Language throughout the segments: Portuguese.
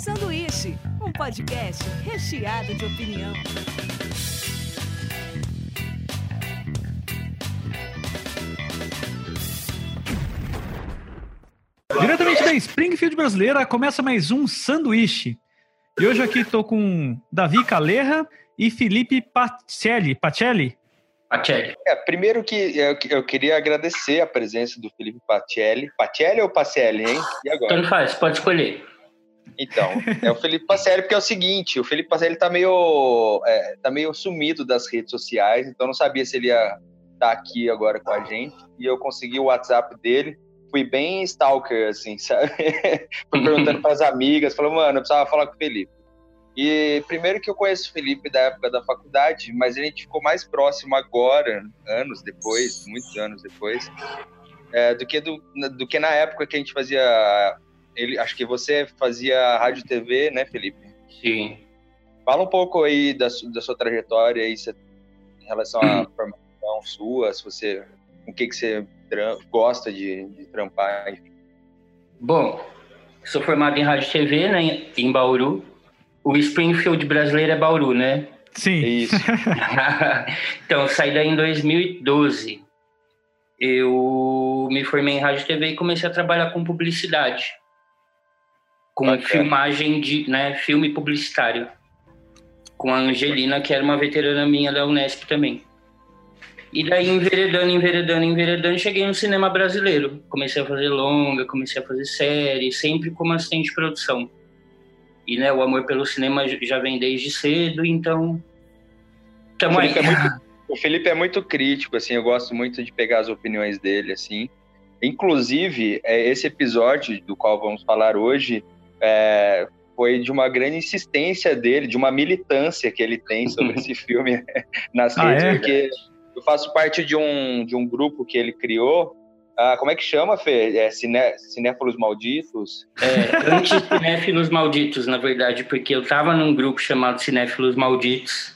Sanduíche, um podcast recheado de opinião. Diretamente da Springfield brasileira, começa mais um sanduíche. E hoje aqui estou com Davi Calerra e Felipe Pacelli. Pacelli? Pacelli. É, primeiro que eu, eu, queria agradecer a presença do Felipe Pacelli. Pacelli ou Pacelli, hein? E agora? Tanto faz, pode escolher. Então, é o Felipe Pacelli, porque é o seguinte, o Felipe Pacelli tá meio, é, tá meio sumido das redes sociais, então não sabia se ele ia estar tá aqui agora com a gente, e eu consegui o WhatsApp dele, fui bem stalker, assim, sabe? fui perguntando para as amigas, falou, mano, eu precisava falar com o Felipe. E primeiro que eu conheço o Felipe da época da faculdade, mas a gente ficou mais próximo agora, anos depois, muitos anos depois, é, do, que do, do que na época que a gente fazia. Ele, acho que você fazia rádio TV, né, Felipe? Sim. Fala um pouco aí da, da sua trajetória aí, em relação à formação sua, se você, o que, que você gosta de, de trampar. Bom, sou formado em rádio e TV, né, em Bauru. O Springfield brasileiro é Bauru, né? Sim. Isso. então, saí daí em 2012. Eu me formei em rádio e TV e comecei a trabalhar com publicidade. Com Bacana. filmagem de, né, filme publicitário. Com a Angelina, que era uma veterana minha da Unesp também. E daí, enveredando, enveredando, enveredando, cheguei no cinema brasileiro. Comecei a fazer longa, comecei a fazer série, sempre como assistente de produção. E né, o amor pelo cinema já vem desde cedo, então. Tamo o, Felipe aí. É muito, o Felipe é muito crítico, assim, eu gosto muito de pegar as opiniões dele, assim. Inclusive, é, esse episódio do qual vamos falar hoje é, foi de uma grande insistência dele, de uma militância que ele tem sobre esse filme nas ah, redes, é? porque eu faço parte de um, de um grupo que ele criou. Ah, como é que chama, Fê? É ciné, Cinéfilos Malditos? É, Anti-Cinéfilos Malditos, na verdade, porque eu tava num grupo chamado Cinéfilos Malditos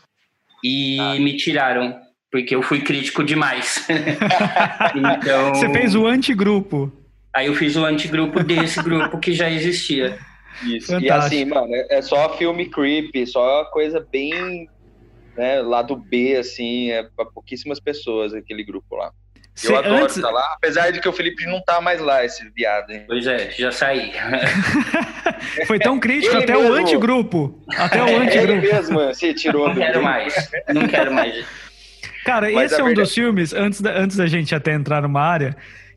e ah. me tiraram, porque eu fui crítico demais. então... Você fez o antigrupo. Aí eu fiz o antigrupo desse grupo que já existia. Isso. Fantástico. E assim, mano, é só filme creepy, só coisa bem né, lado B, assim, é para pouquíssimas pessoas aquele grupo lá. Cê, eu adoro antes... estar lá, apesar de que o Felipe não tá mais lá, esse viado, hein? Pois é, já saí. Foi tão crítico, até mesmo. o antigrupo. Até o antigrupo. Ele mesmo se tirou Não quero mais, não quero mais. Cara, Mas esse é um verdade... dos filmes, antes da, antes da gente até entrar numa área,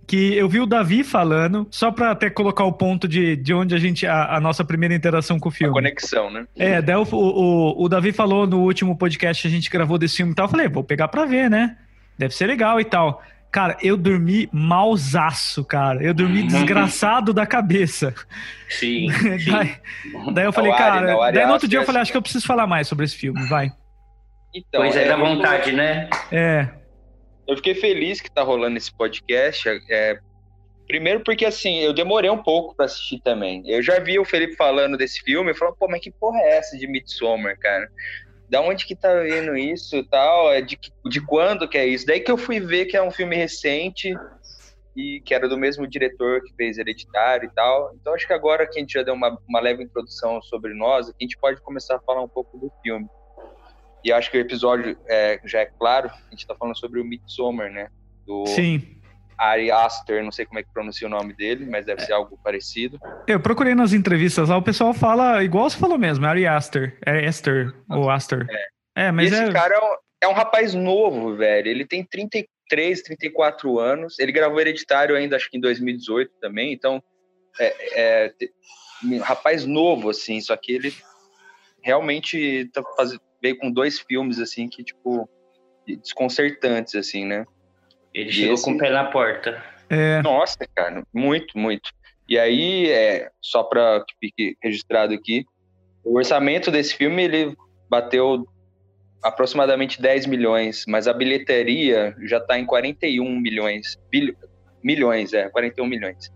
que eu vi o Davi falando, só para até colocar o ponto de, de onde a gente. A, a, nossa primeira interação com o filme. A conexão, né? É, daí o, o, o, Davi falou no último podcast que a gente gravou desse filme e tal. Eu falei, vou pegar pra ver, né? Deve ser legal e tal. Cara, eu dormi malzaço, cara. Eu dormi uhum. desgraçado da cabeça. Sim. sim. daí, daí, eu falei, cara. daí no outro dia eu falei, acho que eu preciso falar mais sobre esse filme, vai. Então, pois é, é da vontade, né? É. Eu fiquei feliz que tá rolando esse podcast. É, primeiro porque, assim, eu demorei um pouco para assistir também. Eu já vi o Felipe falando desse filme, eu falei, pô, mas que porra é essa de Midsommar, cara? Da onde que tá vindo isso tal? É de, de quando que é isso? Daí que eu fui ver que é um filme recente e que era do mesmo diretor que fez Hereditário e tal. Então acho que agora que a gente já deu uma, uma leve introdução sobre nós, a gente pode começar a falar um pouco do filme. E acho que o episódio é, já é claro, a gente está falando sobre o Midsommar, né? Do Sim. Ari Aster, não sei como é que pronuncia o nome dele, mas deve ser algo parecido. Eu procurei nas entrevistas lá, o pessoal fala igual você falou mesmo, é Ari Aster. É Esther, ou Aster. É, é mas e esse é... cara é um, é um rapaz novo, velho. Ele tem 33, 34 anos. Ele gravou Hereditário ainda, acho que em 2018 também. Então, é, é rapaz novo, assim. Só que ele realmente tá fazendo, veio com dois filmes, assim, que, tipo, desconcertantes, assim, né? Ele e chegou esse... com o pé na porta. É... Nossa, cara, muito, muito. E aí, é, só para que fique registrado aqui, o orçamento desse filme, ele bateu aproximadamente 10 milhões, mas a bilheteria já está em 41 milhões. Bil... Milhões, é, 41 milhões.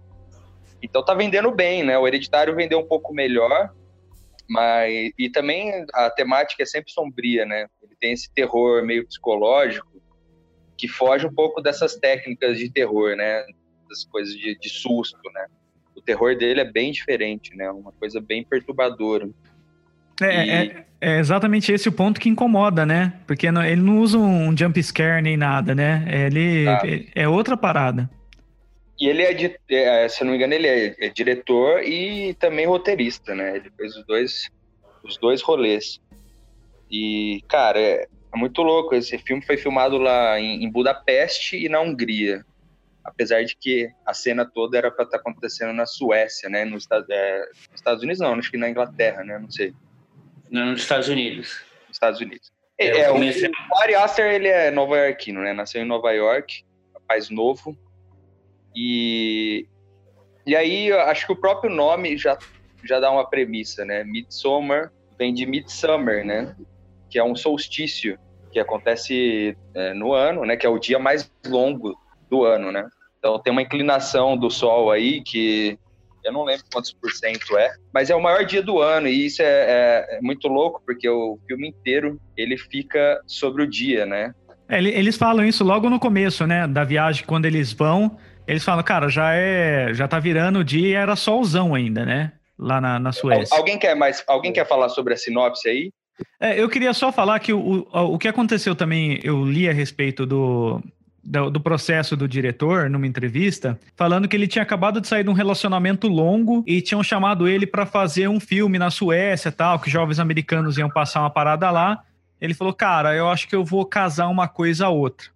Então tá vendendo bem, né? O Hereditário vendeu um pouco melhor, mas e também a temática é sempre sombria, né? Ele tem esse terror meio psicológico que foge um pouco dessas técnicas de terror, né? Das coisas de, de susto, né? o terror dele é bem diferente, né? Uma coisa bem perturbadora. É, e... é, é, exatamente esse o ponto que incomoda, né? Porque não, ele não usa um jump scare nem nada, né? Ele tá. é, é outra parada. E ele é, é, se não me engano, ele é, é, diretor e também roteirista, né? Ele fez os dois, os dois rolês. E, cara, é, é muito louco. Esse filme foi filmado lá em, em Budapeste e na Hungria apesar de que a cena toda era para estar tá acontecendo na Suécia, né? Nos, é, nos Estados Unidos não, acho que na Inglaterra, né? Não sei. Não, nos Estados Unidos. Nos Estados Unidos. É, é, comecei... o, Ari Aster, ele é nova-iorquino, né? Nasceu em Nova York, rapaz novo. E, e aí, acho que o próprio nome já, já dá uma premissa, né? Midsummer vem de Midsummer, né? Que é um solstício que acontece é, no ano, né? Que é o dia mais longo do ano, né? Então tem uma inclinação do Sol aí que eu não lembro quantos por cento é, mas é o maior dia do ano e isso é, é, é muito louco porque o filme inteiro ele fica sobre o dia, né? É, eles falam isso logo no começo, né, da viagem quando eles vão. Eles falam, cara, já é, já tá virando o dia e era solzão ainda, né? Lá na, na Suécia. Alguém quer mais? Alguém quer falar sobre a sinopse aí? É, eu queria só falar que o, o, o que aconteceu também, eu li a respeito do, do, do, processo do diretor numa entrevista, falando que ele tinha acabado de sair de um relacionamento longo e tinham chamado ele para fazer um filme na Suécia, tal, que jovens americanos iam passar uma parada lá. Ele falou: "Cara, eu acho que eu vou casar uma coisa a outra".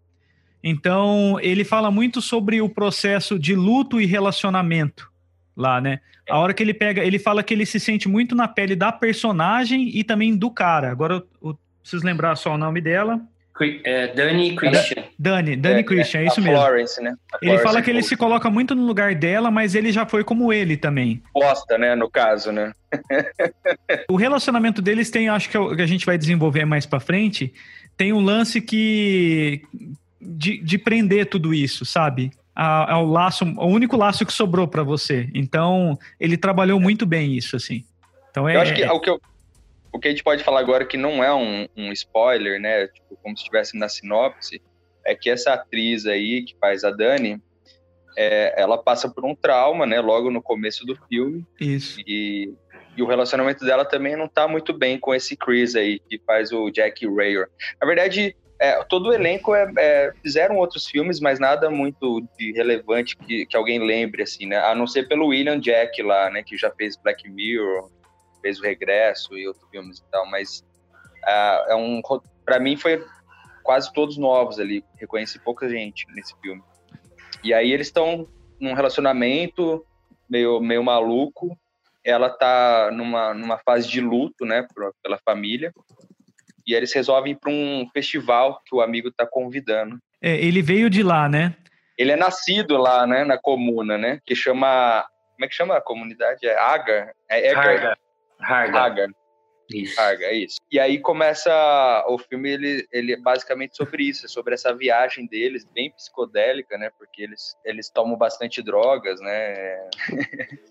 Então, ele fala muito sobre o processo de luto e relacionamento lá, né? A hora que ele pega, ele fala que ele se sente muito na pele da personagem e também do cara. Agora eu, eu preciso lembrar só o nome dela. É, Dani Christian. Dani, Dani é, Christian, é, isso mesmo. Florence, né? ele fala que ele se coloca muito no lugar dela, mas ele já foi como ele também. Posta, né, no caso, né? o relacionamento deles tem, acho que, é que a gente vai desenvolver mais para frente, tem um lance que de, de prender tudo isso, sabe? Ao laço, o único laço que sobrou para você. Então, ele trabalhou muito bem isso, assim. Então é. Eu acho que o que eu, o que a gente pode falar agora que não é um, um spoiler, né? Tipo, como se estivesse na sinopse, é que essa atriz aí que faz a Dani, é, ela passa por um trauma, né? Logo no começo do filme. Isso. E, e o relacionamento dela também não tá muito bem com esse Chris aí, que faz o Jack Rayer. Na verdade, é, todo o elenco é, é, fizeram outros filmes, mas nada muito de relevante que, que alguém lembre, assim, né? A não ser pelo William Jack lá, né? Que já fez Black Mirror, fez o Regresso e outros filmes e tal, mas uh, é um para mim foi quase todos novos ali, reconheci pouca gente nesse filme. E aí eles estão num relacionamento meio meio maluco, ela tá numa numa fase de luto, né, pela família. E eles resolvem ir para um festival que o amigo tá convidando. É, ele veio de lá, né? Ele é nascido lá, né, na comuna, né, que chama como é que chama a comunidade? É Agar? É Agar. Isso. Harga, é isso. E aí começa o filme, ele, ele é basicamente sobre isso, é sobre essa viagem deles, bem psicodélica, né? Porque eles, eles tomam bastante drogas, né?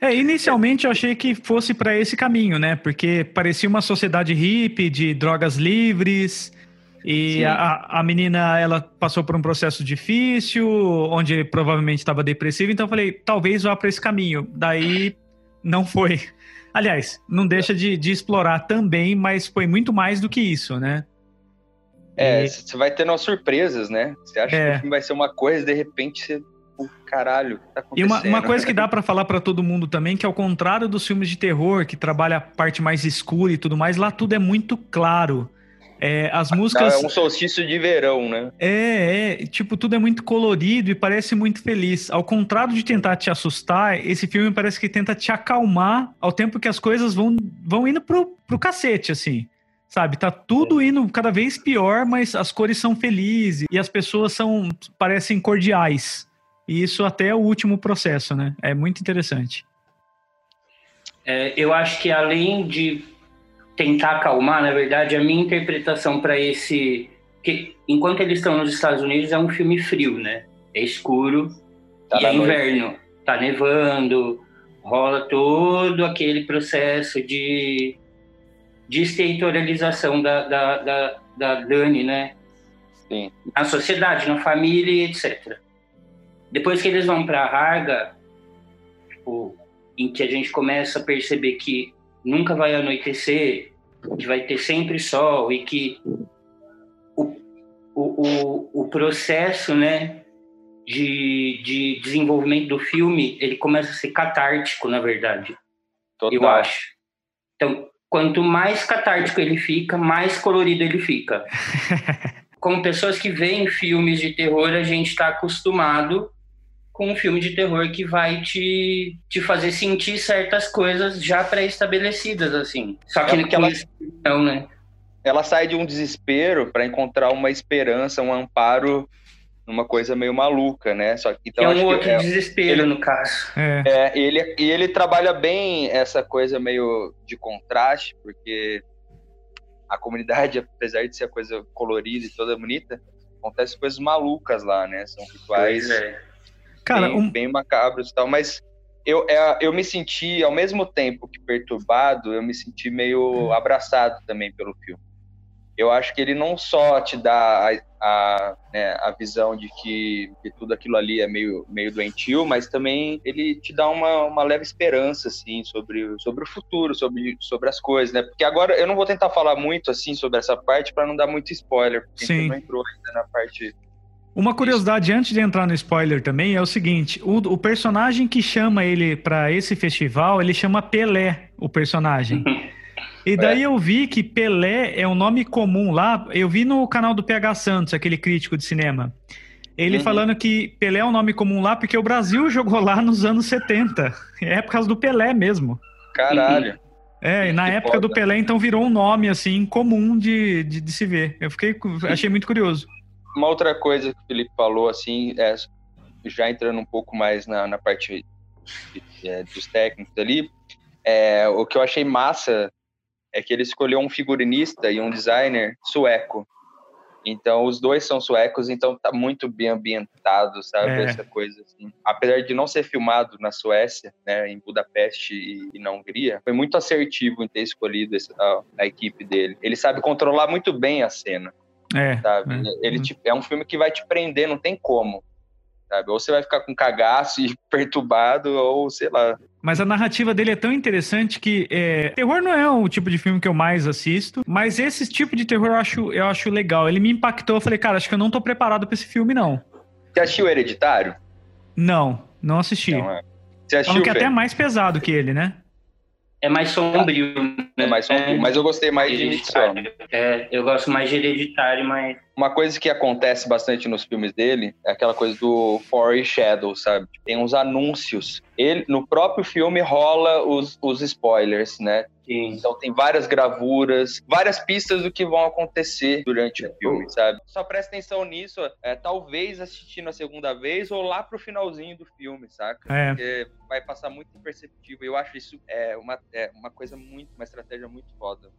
É, inicialmente eu achei que fosse para esse caminho, né? Porque parecia uma sociedade hippie de drogas livres. E a, a menina, ela passou por um processo difícil, onde provavelmente estava depressiva, então eu falei, talvez vá para esse caminho. Daí não foi. Aliás, não deixa de, de explorar também, mas foi muito mais do que isso, né? É, você vai tendo surpresas, né? Você acha é. que o filme vai ser uma coisa, de repente você. Oh, caralho, tá E uma, uma coisa que dá para falar para todo mundo também, que ao contrário dos filmes de terror, que trabalha a parte mais escura e tudo mais, lá tudo é muito claro. É, as músicas. É um solstício de verão, né? É, é, tipo, tudo é muito colorido e parece muito feliz. Ao contrário de tentar te assustar, esse filme parece que tenta te acalmar ao tempo que as coisas vão, vão indo pro, pro cacete, assim. Sabe? Tá tudo indo cada vez pior, mas as cores são felizes e as pessoas são parecem cordiais. E isso até é o último processo, né? É muito interessante. É, eu acho que além de tentar acalmar, na verdade, a minha interpretação para esse. que enquanto eles estão nos Estados Unidos é um filme frio, né? É escuro tá e é inverno. Tá nevando, rola todo aquele processo de, de da, da, da, da Dani, né? Sim. Na sociedade, na família, etc. Depois que eles vão para Harga, tipo, em que a gente começa a perceber que nunca vai anoitecer, que vai ter sempre sol e que o, o, o, o processo, né, de, de desenvolvimento do filme, ele começa a ser catártico, na verdade. Total. Eu acho. Então, quanto mais catártico ele fica, mais colorido ele fica. Como pessoas que veem filmes de terror, a gente está acostumado com um filme de terror que vai te, te fazer sentir certas coisas já pré-estabelecidas, assim. Só que, é que ela, não, né? Ela sai de um desespero para encontrar uma esperança, um amparo numa coisa meio maluca, né? Só que então é um outro é, desespero ele, no caso. É. é. ele e ele trabalha bem essa coisa meio de contraste, porque a comunidade, apesar de ser a coisa colorida e toda bonita, acontece coisas malucas lá, né? São rituais é. Cara, bem, um... bem macabros e tal, mas eu, é, eu me senti, ao mesmo tempo que perturbado, eu me senti meio abraçado também pelo filme. Eu acho que ele não só te dá a, a, né, a visão de que, que, tudo aquilo ali é meio, meio doentio, mas também ele te dá uma, uma leve esperança, assim, sobre, sobre o futuro, sobre, sobre as coisas, né? Porque agora eu não vou tentar falar muito, assim, sobre essa parte para não dar muito spoiler, porque Sim. não entrou ainda na parte uma curiosidade antes de entrar no spoiler também é o seguinte: o, o personagem que chama ele para esse festival, ele chama Pelé, o personagem. E daí é. eu vi que Pelé é um nome comum lá. Eu vi no canal do PH Santos, aquele crítico de cinema. Ele uhum. falando que Pelé é um nome comum lá porque o Brasil jogou lá nos anos 70. É por causa do Pelé mesmo. Caralho. É, e na que época foda. do Pelé, então virou um nome assim comum de, de, de se ver. Eu fiquei, achei muito curioso uma outra coisa que o Felipe falou, assim, é, já entrando um pouco mais na, na parte é, dos técnicos ali, é, o que eu achei massa é que ele escolheu um figurinista e um designer sueco. Então, os dois são suecos, então tá muito bem ambientado, sabe? É. Essa coisa assim. Apesar de não ser filmado na Suécia, né, em Budapeste e, e na Hungria, foi muito assertivo em ter escolhido a, a equipe dele. Ele sabe controlar muito bem a cena. É. Sabe? É. Ele te, é um filme que vai te prender, não tem como. Sabe? Ou você vai ficar com cagaço e perturbado, ou sei lá. Mas a narrativa dele é tão interessante que é... terror não é o tipo de filme que eu mais assisto, mas esse tipo de terror eu acho, eu acho legal. Ele me impactou, eu falei, cara, acho que eu não tô preparado para esse filme, não. Você assistiu Hereditário? Não, não assisti. Não, é. Você assistiu, que é até mais pesado que ele, né? É mais sombrio. Né? É mais sombrio, mas eu gostei mais de Midsommar. É, eu gosto mais de Hereditário, mas... Uma coisa que acontece bastante nos filmes dele é aquela coisa do foreshadow, sabe? Tem uns anúncios. Ele, no próprio filme rola os, os spoilers, né? Sim. Então tem várias gravuras, várias pistas do que vão acontecer durante o filme, sabe? Só presta atenção nisso, é, talvez assistindo a segunda vez ou lá pro finalzinho do filme, saca? É. Porque vai passar muito imperceptível. Eu acho isso é uma, é uma coisa muito, uma estratégia muito foda.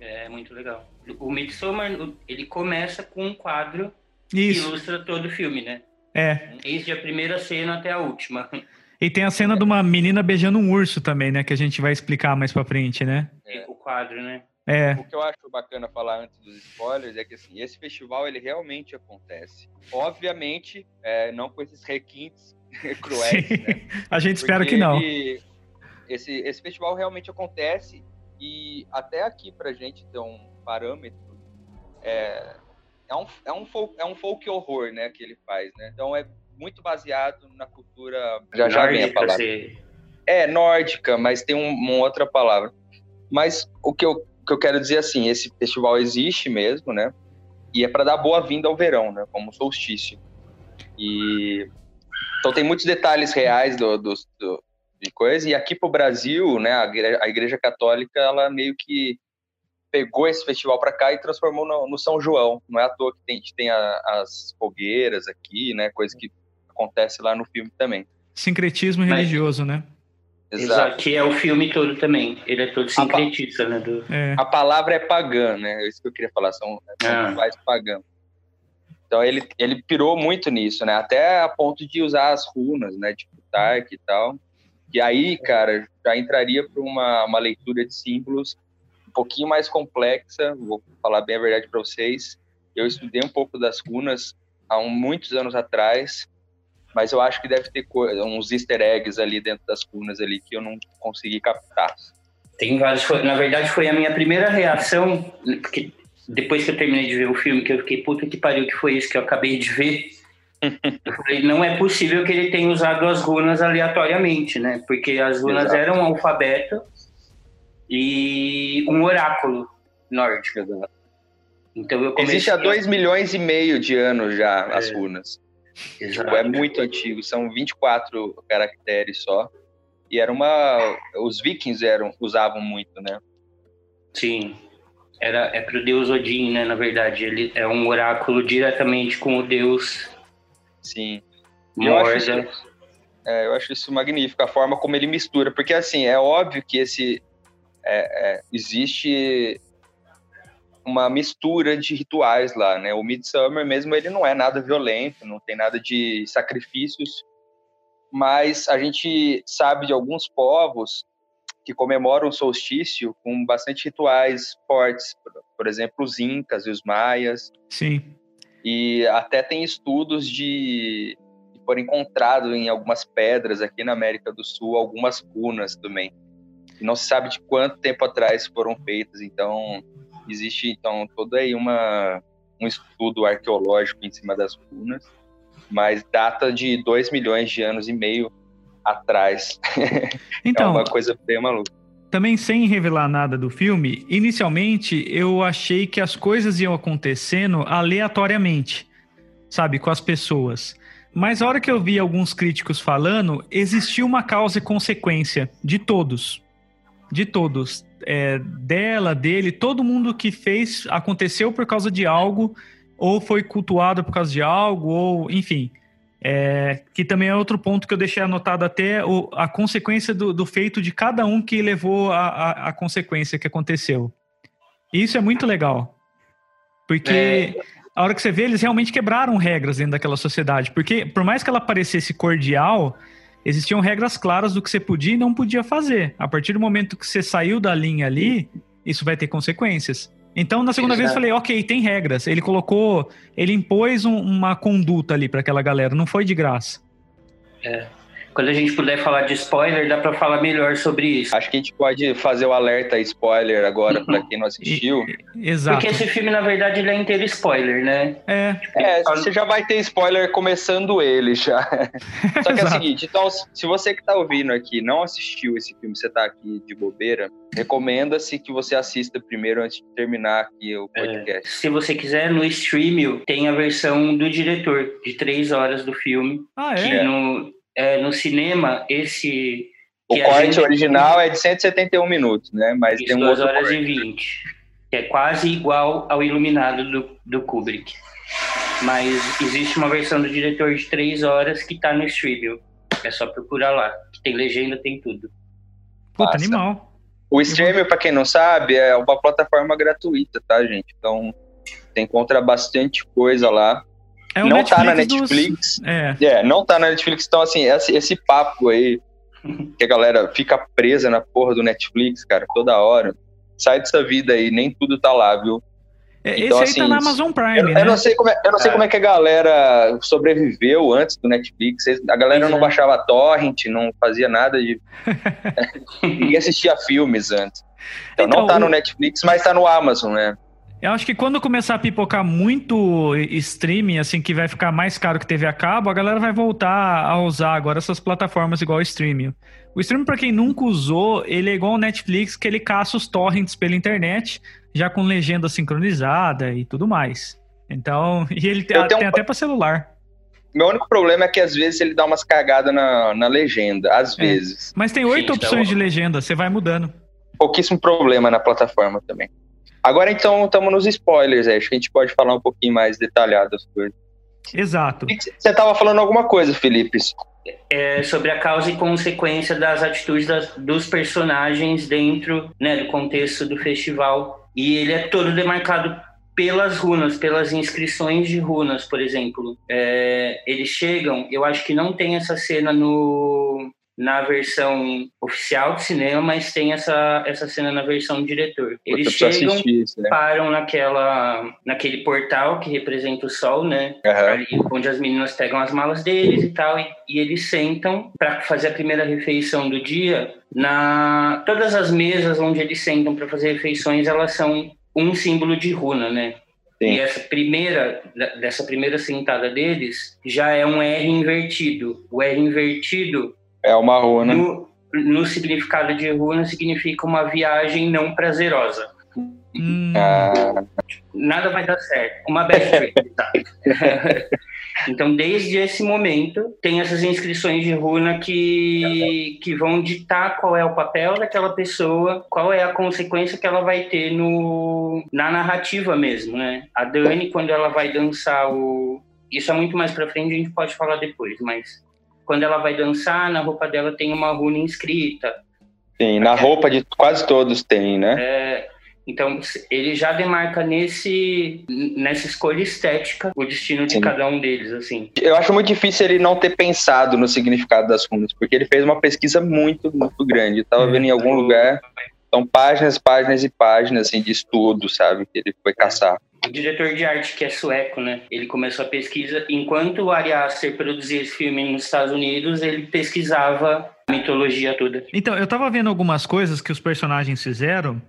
É muito legal. O Midsommar, ele começa com um quadro isso. que ilustra todo o filme, né? É. Desde a primeira cena até a última. E tem a cena de uma menina beijando um urso também, né? Que a gente vai explicar mais pra frente, né? É. O quadro, né? É. O que eu acho bacana falar antes dos spoilers é que assim, esse festival ele realmente acontece. Obviamente, é, não com esses requintes cruéis, né? A gente Porque espera que não. Ele, esse, esse festival realmente acontece e até aqui pra gente ter um parâmetro é, é um, é, um folk, é um folk horror, né, que ele faz, né? Então é muito baseado na cultura. Já já vem a palavra. É, nórdica, mas tem um, uma outra palavra. Mas o que eu, que eu quero dizer assim, esse festival existe mesmo, né? E é para dar boa-vinda ao verão, né? Como solstício. E então tem muitos detalhes reais do, do, do de coisa. E aqui para o Brasil, né? A igreja, a igreja, Católica, ela meio que pegou esse festival para cá e transformou no, no, São João. Não é à toa que tem, a gente tem a, as fogueiras aqui, né? Coisa que acontece lá no filme também. Sincretismo Mas, religioso, né? Exato. Que é o filme todo também. Ele é todo sincretista, a, né? Do... É. A palavra é pagã, né? É isso que eu queria falar, são, são ah. pagã. Então ele, ele pirou muito nisso, né? Até a ponto de usar as runas, né? Tipo Tark e tal. E aí, cara, já entraria para uma, uma leitura de símbolos um pouquinho mais complexa. Vou falar bem a verdade para vocês. Eu estudei um pouco das runas há um, muitos anos atrás mas eu acho que deve ter uns easter eggs ali dentro das runas ali que eu não consegui captar. Tem vários. Na verdade, foi a minha primeira reação, porque depois que eu terminei de ver o filme, que eu fiquei, puta que pariu, que foi isso que eu acabei de ver. eu falei, não é possível que ele tenha usado as runas aleatoriamente, né? Porque as runas Exato. eram um alfabeto e um oráculo nórdico. Então eu comecei... Existe há dois milhões e meio de anos já é. as runas. Tipo, é muito antigo, são 24 caracteres só. E era uma. Os vikings eram, usavam muito, né? Sim. Era, é pro deus Odin, né? Na verdade, ele é um oráculo diretamente com o deus. Sim. Eu acho, isso, é, eu acho isso magnífico, a forma como ele mistura. Porque, assim, é óbvio que esse. É, é, existe uma mistura de rituais lá, né? O Midsummer mesmo, ele não é nada violento, não tem nada de sacrifícios, mas a gente sabe de alguns povos que comemoram o solstício com bastante rituais fortes, por exemplo, os incas e os maias. Sim. E até tem estudos de, de por encontrado em algumas pedras aqui na América do Sul algumas runas também. não se sabe de quanto tempo atrás foram feitas, então Existe, então, todo aí uma, um estudo arqueológico em cima das runas, mas data de 2 milhões de anos e meio atrás. Então, é uma coisa bem maluca. Também sem revelar nada do filme, inicialmente eu achei que as coisas iam acontecendo aleatoriamente, sabe, com as pessoas. Mas a hora que eu vi alguns críticos falando, existiu uma causa e consequência de todos. De todos é, dela, dele, todo mundo que fez aconteceu por causa de algo, ou foi cultuado por causa de algo, ou enfim. É, que também é outro ponto que eu deixei anotado até o, a consequência do, do, feito de cada um que levou a, a, a, consequência que aconteceu. E isso é muito legal. Porque é. a hora que você vê, eles realmente quebraram regras dentro daquela sociedade. Porque por mais que ela parecesse cordial, existiam regras claras do que você podia e não podia fazer. A partir do momento que você saiu da linha ali, isso vai ter consequências. Então, na segunda Exato. vez, eu falei, ok, tem regras. Ele colocou, ele impôs um, uma conduta ali para aquela galera, não foi de graça. É. Quando a gente puder falar de spoiler, dá para falar melhor sobre isso. Acho que a gente pode fazer o alerta spoiler agora para quem não assistiu. Exato. Porque esse filme, na verdade, ele é inteiro spoiler, né? É. É, você já vai ter spoiler começando ele já. Só que é o seguinte, então, se você que tá ouvindo aqui não assistiu esse filme, você tá aqui de bobeira, recomenda-se que você assista primeiro antes de terminar aqui o é. podcast. É. Se você quiser, no streaming tem a versão do diretor, de três horas do filme. Ah, é? Que no, é, no cinema, esse. O corte gente... original é de 171 minutos, né? Mas Isso, tem um 2 horas corte. e 20. Que é quase igual ao Iluminado do, do Kubrick. Mas existe uma versão do diretor de 3 horas que tá no streaming. É só procurar lá. Que tem legenda, tem tudo. Puta, Passa. animal. O streaming, para quem não sabe, é uma plataforma gratuita, tá, gente? Então, tem encontra bastante coisa lá. É não Netflix tá na Netflix. Dos... É. é. não tá na Netflix. Então, assim, esse, esse papo aí, que a galera fica presa na porra do Netflix, cara, toda hora. Sai dessa vida aí, nem tudo tá lá, viu? É, então, esse aí tá assim, na Amazon Prime, eu, né? Eu não sei como é, eu não sei é. como é que a galera sobreviveu antes do Netflix. A galera não baixava torrent, não fazia nada de... Ninguém assistia filmes antes. Então, então não tá o... no Netflix, mas tá no Amazon, né? Eu acho que quando começar a pipocar muito streaming, assim, que vai ficar mais caro que TV a cabo, a galera vai voltar a usar agora essas plataformas igual o streaming. O streaming, para quem nunca usou, ele é igual o Netflix, que ele caça os torrents pela internet, já com legenda sincronizada e tudo mais. Então, e ele tem, tem um... até para celular. Meu único problema é que às vezes ele dá umas cagadas na, na legenda, às é. vezes. Mas tem oito Sim, opções então... de legenda, você vai mudando. Pouquíssimo problema na plataforma também. Agora então estamos nos spoilers, acho que a gente pode falar um pouquinho mais detalhado das coisas. Exato. Você estava falando alguma coisa, Felipe? É sobre a causa e consequência das atitudes das, dos personagens dentro né, do contexto do festival. E ele é todo demarcado pelas runas, pelas inscrições de runas, por exemplo. É, eles chegam, eu acho que não tem essa cena no, na versão oficial do cinema, mas tem essa, essa cena na versão diretor. Eles chegam, isso, né? param naquela, naquele portal que representa o sol, né? Uhum. Ali, onde as meninas pegam as malas deles e tal, e, e eles sentam para fazer a primeira refeição do dia. Na todas as mesas onde eles sentam para fazer refeições, elas são um símbolo de runa, né? Sim. E essa primeira, dessa primeira sentada deles, já é um R invertido. O R invertido é uma runa. No, no significado de runa, significa uma viagem não prazerosa. Hum. Ah. Nada vai dar certo. Uma trip, tá? Então, desde esse momento, tem essas inscrições de runa que, que vão ditar qual é o papel daquela pessoa, qual é a consequência que ela vai ter no, na narrativa mesmo, né? A Dani, quando ela vai dançar o... Isso é muito mais pra frente, a gente pode falar depois, mas quando ela vai dançar, na roupa dela tem uma runa inscrita. Sim, na roupa de quase todos tem, né? É, então, ele já demarca nesse, nessa escolha estética o destino de Sim. cada um deles, assim. Eu acho muito difícil ele não ter pensado no significado das runas, porque ele fez uma pesquisa muito, muito grande. Eu tava é, vendo em algum lugar, são páginas, páginas e páginas, assim, de estudo, sabe, que ele foi caçar o diretor de arte, que é sueco, né? Ele começou a pesquisa. Enquanto o Ari Aster produzia esse filme nos Estados Unidos, ele pesquisava a mitologia toda. Então, eu tava vendo algumas coisas que os personagens fizeram.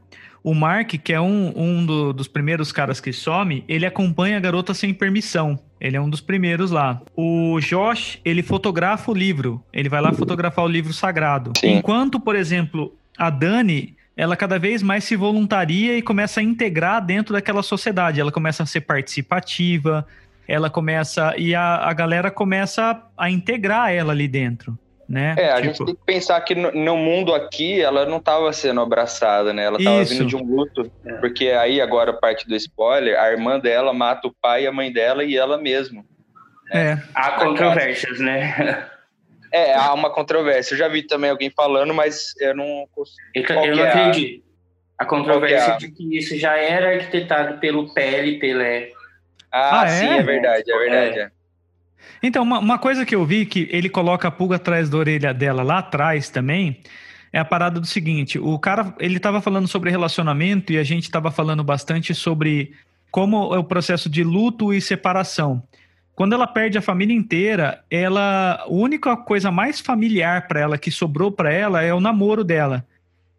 O Mark, que é um, um do, dos primeiros caras que some, ele acompanha a garota sem permissão. Ele é um dos primeiros lá. O Josh, ele fotografa o livro. Ele vai lá fotografar o livro sagrado. Sim. Enquanto, por exemplo, a Dani, ela cada vez mais se voluntaria e começa a integrar dentro daquela sociedade. Ela começa a ser participativa, ela começa. E a, a galera começa a, integrar ela ali dentro. Né? É, a tipo... gente tem que pensar que no, no mundo aqui ela não estava sendo abraçada, né? Ela estava vindo de um luto, é. porque aí agora parte do spoiler, a irmã dela mata o pai e a mãe dela e ela mesma. Né? É. Há controvérsias, né? É, há uma controvérsia. Eu já vi também alguém falando, mas eu não consigo. Eu, eu não é acredito. A, a controvérsia é a... de que isso já era arquitetado pelo Pele Pelé. Ah, ah sim, é? é? verdade, é verdade. É. Então, uma, uma, coisa que eu vi que ele coloca a pulga atrás da orelha dela lá atrás também é a parada do seguinte: o cara ele estava falando sobre relacionamento e a gente estava falando bastante sobre como é o processo de luto e separação. Quando ela perde a família inteira, ela a única coisa mais familiar para ela que sobrou para ela é o namoro dela.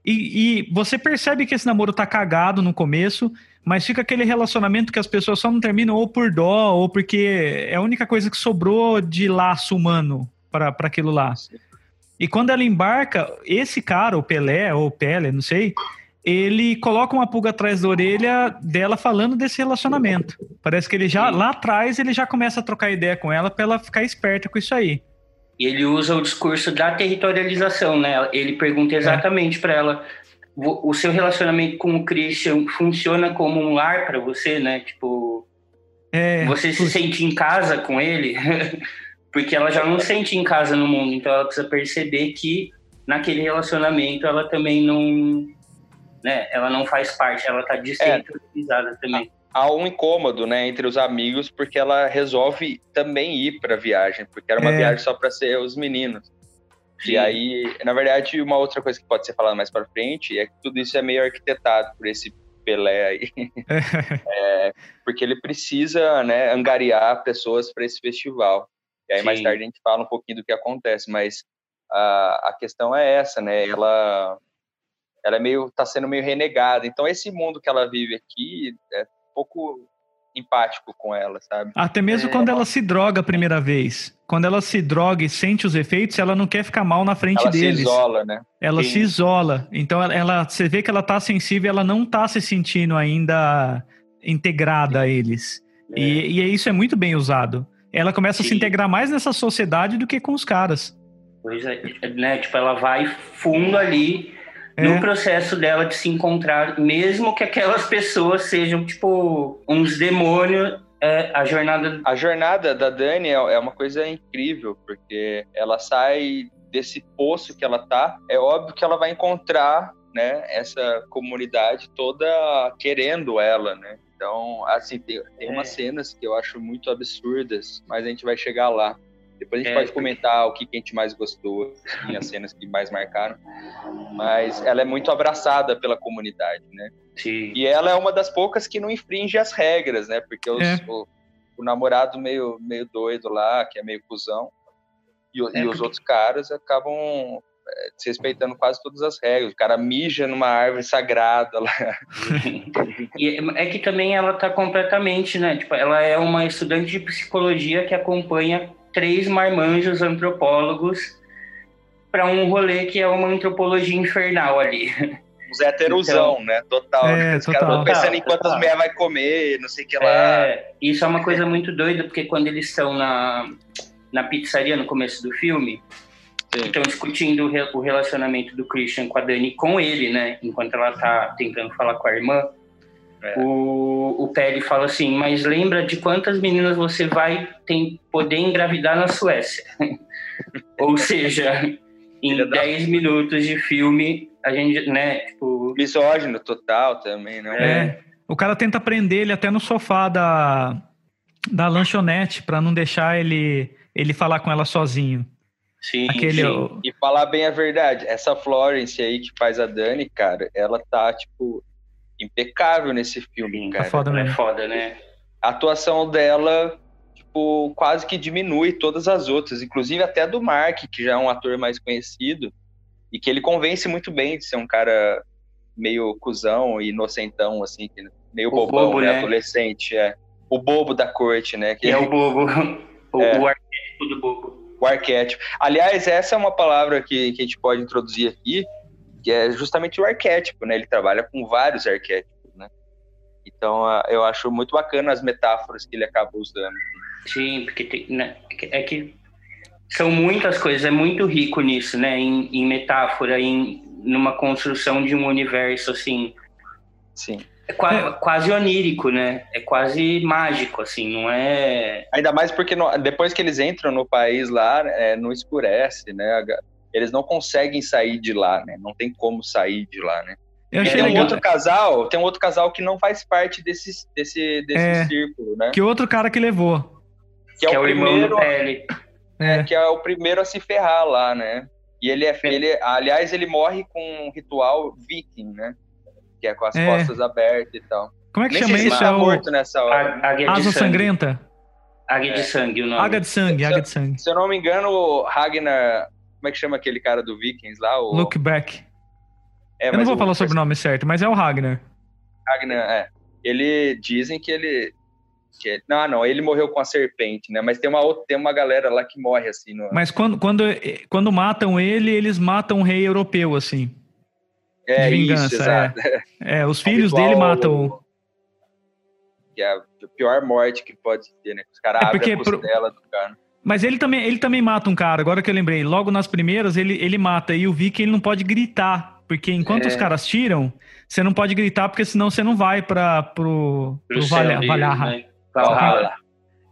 E, e, você percebe que esse namoro tá cagado no começo, mas fica aquele relacionamento que as pessoas só não terminam ou por dó ou porque é a única coisa que sobrou de laço humano para aquilo lá. E quando ela embarca, esse cara, o Pelé ou Pele, não sei, ele coloca uma pulga atrás da orelha dela falando desse relacionamento. Parece que ele já, lá atrás, ele já começa a trocar ideia com ela para ela ficar esperta com isso aí. E ele usa o discurso da territorialização, né? Ele pergunta é. exatamente é. para ela: o seu relacionamento com o Christian funciona como um lar para você, né? Tipo, é, você se sente em casa com ele? Porque ela já não sente em casa no mundo, então ela precisa perceber que naquele relacionamento ela também não né? Ela não faz parte, ela está descentralizada é, também. Há um incômodo, né, entre os amigos, porque ela resolve também ir para a viagem, porque era uma é. viagem só para ser os meninos. Sim. E aí, na verdade, uma outra coisa que pode ser falada mais para frente é que tudo isso é meio arquitetado por esse Pelé aí, é, porque ele precisa, né, angariar pessoas para esse festival. E aí Sim. mais tarde a gente fala um pouquinho do que acontece, mas a, a questão é essa, né? Ela ela é meio tá sendo meio renegada. Então esse mundo que ela vive aqui é um pouco empático com ela, sabe? Até mesmo é... quando ela se droga a primeira vez. Quando ela se droga e sente os efeitos, ela não quer ficar mal na frente ela deles. Ela se isola, né? Ela Sim. se isola. Então ela, você vê que ela tá sensível, ela não tá se sentindo ainda integrada Sim. a eles. É. E, e isso é muito bem usado. Ela começa Sim. a se integrar mais nessa sociedade do que com os caras. Pois é, né? Tipo, ela vai fundo ali no é. processo dela de se encontrar, mesmo que aquelas pessoas sejam, tipo, uns demônios, é, a jornada... A jornada da Dani é, é uma coisa incrível, porque ela sai desse poço que ela tá, é óbvio que ela vai encontrar, né, essa comunidade toda querendo ela, né? Então, assim, tem, tem umas é. cenas que eu acho muito absurdas, mas a gente vai chegar lá. Depois a gente É, pode comentar o que, a gente mais gostou, assim, as cenas que mais marcaram. Mas ela é muito abraçada pela comunidade, né? Sim. E ela é uma das poucas que não infringe as regras, né? Porque os- É. o, o namorado meio, meio doido lá, que é meio cuzão, e, É, e os porque- outros caras acabam é, desrespeitando quase todas as regras. O cara mija numa árvore sagrada lá. E é que também ela tá completamente, né? Tipo, ela é uma estudante de psicologia que acompanha três marmanjos antropólogos para um rolê que é uma antropologia infernal ali. Os heterosão, né? Total. É, né? Os caras pensando em quantas total. mulheres vai comer, não sei o que lá. É, isso é uma coisa muito doida, porque quando eles estão na, na pizzaria no começo do filme, Sim. estão discutindo o relacionamento do Christian com a Dani com ele, né? Enquanto ela tá tentando falar com a irmã. É. O, o Perry fala assim, mas lembra de quantas meninas você vai tem, poder engravidar na Suécia? Ou seja, em da 10 minutos de filme, a gente, né, tipo... Misógino total também, não É. O cara tenta prender ele até no sofá da, da lanchonete pra não deixar ele, ele falar com ela sozinho. Sim, Aquele. sim. o- E falar bem a verdade, essa Florence aí que faz a Dani, cara, ela tá, tipo, impecável nesse filme, Sim, cara. tá foda Ela é foda, né? A atuação dela, tipo, quase que diminui todas as outras, inclusive até a do Mark, que já é um ator mais conhecido, e que ele convence muito bem de ser um cara meio cuzão e inocentão, assim, que- meio O bobão, bobo, né? né? Adolescente, é. O bobo da corte, né? Que é o bobo, o, É. o arquétipo do bobo. o arquétipo. Aliás, essa é uma palavra que, que a gente pode introduzir aqui, que é justamente o arquétipo, né? Ele trabalha com vários arquétipos, né? Então, ah, eu acho muito bacana as metáforas que ele acaba usando. Sim, porque tem, né, é que são muitas coisas, é muito rico nisso, né? Em, em metáfora, em numa construção de um universo assim, Sim. é qua- É. quase onírico, né? É quase mágico, assim, não é? Ainda mais porque no- depois que eles entram no país lá, é, não escurece, né? Eles não conseguem sair de lá, né? Não tem como sair de lá, né? Eu achei Tem um legal. outro casal, tem um outro casal que não faz parte desse, desse, desse É. círculo, né? Que outro cara que levou. Que é, o, irmão primeiro do Pele. É. que é o primeiro a se ferrar lá, né? E ele é, ele, aliás, ele morre com um ritual viking, né? Que é com as É. costas abertas e tal. Como é que Nem chama isso? ele É tá o morto nessa hora. A- Águia de Asa sangue. Sangrenta? Águia É. de sangue, o nome. Água de sangue, água de sangue. Se eu não me engano, o Ragnar. Como é que chama aquele cara do Vikings lá? O, Look back. é, Eu não vou o falar sobre o nome certo, mas é o Ragnar. Ragnar, é. Ele dizem que ele. Que ele- não, não, ele morreu com a serpente, né? Mas tem uma outra, tem uma galera lá que morre assim. No, Mas quando, quando, quando matam ele, eles matam um rei europeu, assim. é de vingança, isso, exato. É, os Um filhos dele matam. Que é a pior morte que pode ter, né? Os caras É abrem a pro- costela do cara. Mas ele também, ele também mata um cara, agora que eu lembrei. Logo nas primeiras, ele, ele mata. E o Viking ele não pode gritar. Porque enquanto É. os caras tiram, você não pode gritar, porque senão você não vai para pro, Pro pro Valha- Valhalla. né? Valhalla.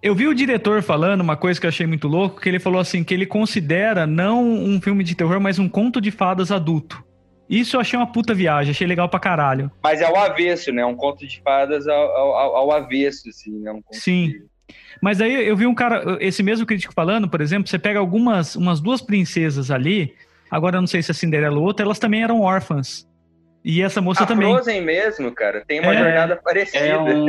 Eu vi o diretor falando uma coisa que eu achei muito louco, que ele falou assim, que ele considera não um filme de terror, mas um conto de fadas adulto. Isso eu achei uma puta viagem, achei legal pra caralho. Mas é o avesso, né? Um conto de fadas ao, ao, ao avesso, assim, né? Um Sim. de- Mas aí eu vi um cara, esse mesmo crítico falando, por exemplo, você pega algumas, umas duas princesas ali, agora eu não sei se é Cinderela ou outra, elas também eram órfãs. E essa moça A também. Frozen mesmo, cara, tem uma É. jornada parecida. É um,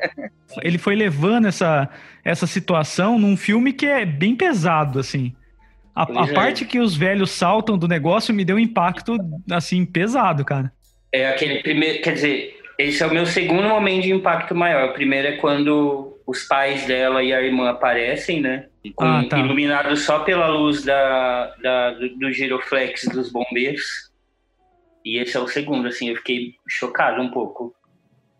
Ele foi levando essa, essa situação num filme que é bem pesado, assim. A, a é. parte que os velhos saltam do negócio me deu um impacto, assim, pesado, cara. é aquele primeiro. Quer dizer, esse é o meu segundo momento de impacto maior. O primeiro é quando os pais dela e a irmã aparecem, né? Com, Ah, tá. Iluminados só pela luz da, da- do, do giroflex dos bombeiros. E esse é o segundo, assim, eu fiquei chocado um pouco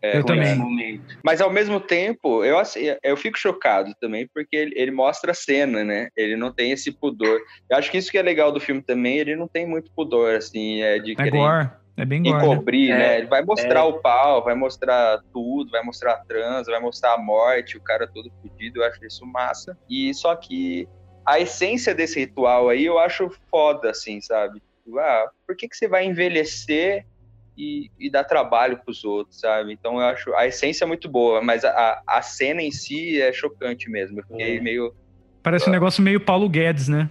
É, Eu também. momento. Mas ao mesmo tempo, eu, assim, eu fico chocado também, porque ele, ele mostra a cena, né? Ele não tem esse pudor. Eu acho que isso que é legal do filme também, ele não tem muito pudor, assim, é de É querer gore, é bem gore. né? encobrir, É, né? Ele vai mostrar é. o pau, vai mostrar tudo, vai mostrar a trans, vai mostrar a morte, o cara todo fudido, eu acho isso massa. E só que a essência desse ritual aí eu acho foda, assim, sabe? Tipo, Ah, por que, que você vai envelhecer e, e dar trabalho pros outros, sabe? Então eu acho a essência é muito boa, mas a, a- a cena em si é chocante mesmo. Eu fiquei É. meio. Parece um negócio meio Paulo Guedes, né?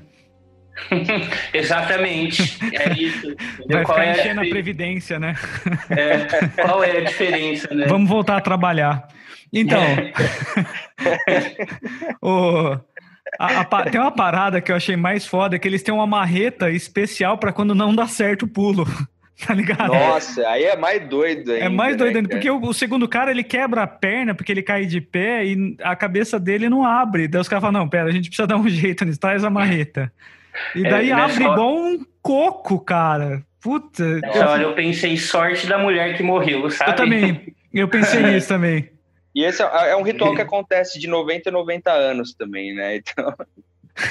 Exatamente, é isso. Vai qual ficar é enchendo a, a Previdência, né? É, qual é a diferença, né? Vamos voltar a trabalhar. Então, o, a, a, tem uma parada que eu achei mais foda, que eles têm uma marreta especial para quando não dá certo o pulo. Tá ligado? Nossa, aí é mais doido ainda. É mais doido né, ainda, porque o, o, segundo cara ele quebra a perna porque ele cai de pé e a cabeça dele não abre. Daí os caras falam: não, pera, a gente precisa dar um jeito nisso, traz a marreta. E é, daí é, abre igual um coco, cara. Puta. Nessa hora eu pensei sorte da mulher que morreu, sabe? Eu também. Eu pensei nisso também. E esse é, é um ritual que acontece de 90 a 90 anos também, né? Então.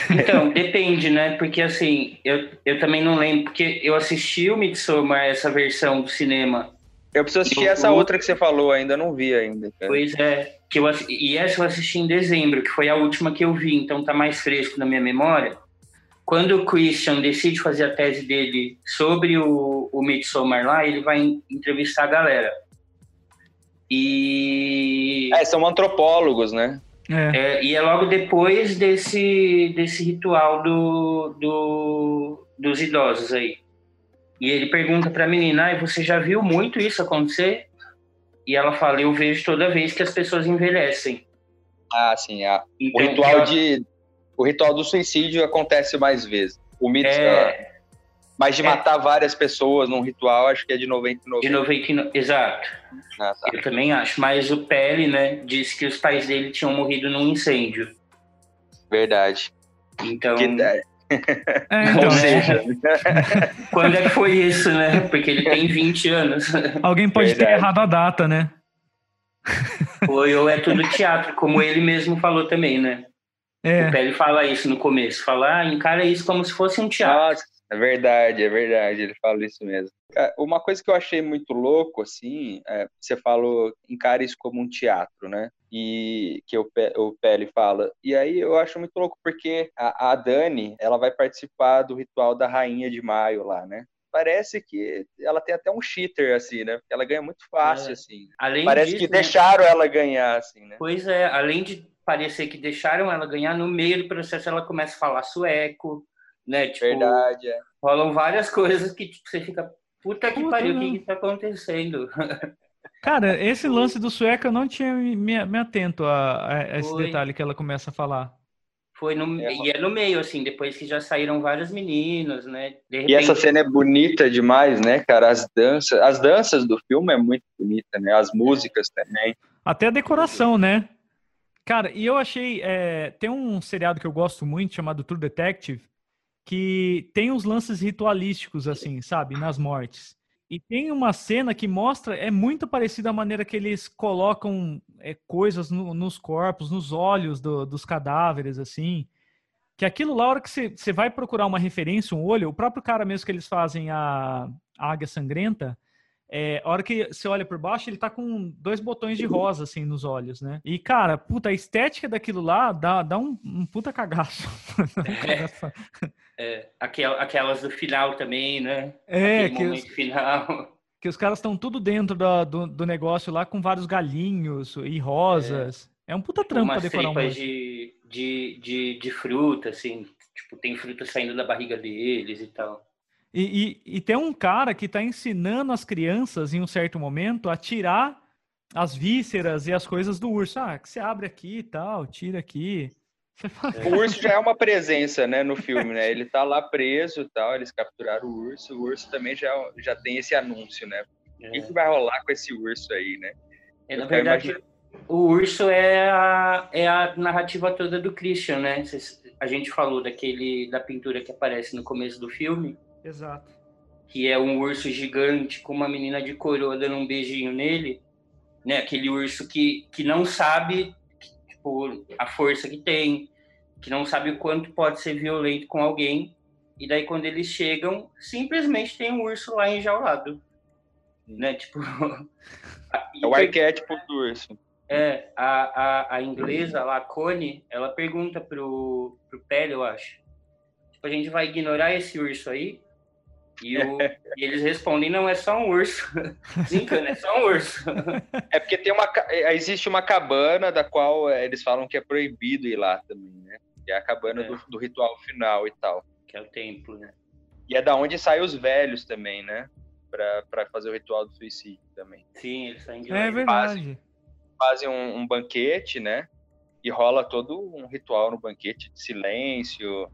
Então, depende, né? Porque assim, eu, eu também não lembro, porque eu assisti o Midsommar, essa versão do cinema. Eu preciso assistir essa outra que você falou, ainda não vi ainda. Cara. Pois é, que eu, e essa eu assisti em dezembro, que foi a última que eu vi, então tá mais fresco na minha memória. Quando o Christian decide fazer a tese dele sobre o, o Midsommar lá, ele vai entrevistar a galera. E. É, são antropólogos, né? É. É, e é logo depois desse, desse ritual do, do, dos idosos aí. E ele pergunta para a menina: ah, você já viu muito isso acontecer? E ela fala: eu vejo toda vez que as pessoas envelhecem. Ah, sim. A, então, o ritual de o ritual do suicídio acontece mais vezes. O mito, é, mas de é. matar várias pessoas num ritual, acho que é de 99. De 99, exato. Ah, tá. Eu também acho. Mas o Pele, né, disse que os pais dele tinham morrido num incêndio. Verdade. Então. Que... É, então, Ou seja, quando é que foi isso, né? Porque ele tem 20 anos. Alguém pode Verdade. ter errado a data, né? Foi, ou é tudo teatro, como ele mesmo falou também, né? É. O Pele fala isso no começo, fala, ah, encara isso como se fosse um teatro. Nossa, é verdade, é verdade, ele fala isso mesmo. Uma coisa que eu achei muito louco, assim, é, você falou, encara isso como um teatro, né? E que o, o Pele fala. E aí eu acho muito louco, porque a, a Dani, ela vai participar do ritual da Rainha de Maio lá, né? parece que ela tem até um cheater, assim, né? Ela ganha muito fácil, é. assim. Além parece disso, que deixaram ela ganhar, assim, né? Pois é, além de parecer que deixaram ela ganhar, no meio do processo ela começa a falar sueco, né? Tipo, Verdade, é. Rolam várias coisas que tipo, você fica, puta que puta pariu, o que, que tá acontecendo? Cara, esse lance do sueco eu não tinha me, me atento a, a esse Foi. detalhe que ela começa a falar. Foi no, é. e é no meio, assim, depois que já saíram várias meninas, né? Repente... E essa cena é bonita demais, né, cara? As danças, as danças do filme é muito bonita, né? As músicas também. Até a decoração, né? Cara, e eu achei. É, tem um seriado que eu gosto muito chamado True Detective, que tem uns lances ritualísticos, assim, sabe, nas mortes. E tem uma cena que mostra, é muito parecida a maneira que eles colocam é, coisas no, nos corpos, nos olhos do, dos cadáveres, assim. Que aquilo lá, a hora que você vai procurar uma referência, um olho, o próprio cara mesmo que eles fazem a, a águia sangrenta, é, a hora que você olha por baixo, ele tá com dois botões de rosa, assim, nos olhos, né? E, cara, puta, a estética daquilo lá dá, dá um, um puta cagaço. É, é, aquelas do final também, né? É, que os, final. Que os caras estão tudo dentro do, do, do, negócio lá com vários galinhos e rosas. É, é um puta trampo pra decorar um de, de, de, de fruta, assim. Tipo, tem fruta saindo da barriga deles e tal. E, e, e, tem um cara que está ensinando as crianças, em um certo momento, a tirar as vísceras e as coisas do urso. Ah, que você abre aqui e tal, tira aqui. O urso já é uma presença, né, no filme, né? Ele tá lá preso e tal, eles capturaram o urso. O urso também já, já tem esse anúncio, né? O que, é. que vai rolar com esse urso aí, né? É, na verdade, o urso é a, é a narrativa toda do Christian, né? A gente falou daquele da pintura que aparece no começo do filme Exato. Que é um urso gigante com uma menina de coroa dando um beijinho nele, né? Aquele urso que, que não sabe tipo, a força que tem, que não sabe o quanto pode ser violento com alguém. E daí quando eles chegam, simplesmente tem um urso lá enjaulado. Né? Tipo. é o arquétipo do urso. É, a, a, a inglesa lá, a Connie, ela pergunta pro, pro Pele, eu acho. Tipo, a gente vai ignorar esse urso aí? E, o, e, eles respondem, não, é só um urso. Desencana, é só um urso. É porque tem uma, é, existe uma cabana da qual é, eles falam que é proibido ir lá também, né? que é a cabana é. Do, do, ritual final e tal. Que é o templo, né? E é da onde saem os velhos também, né? Para fazer o ritual do suicídio também. Sim, eles saem de É verdade. Fazem, fazem um, um banquete, né? E rola todo um ritual no banquete de silêncio,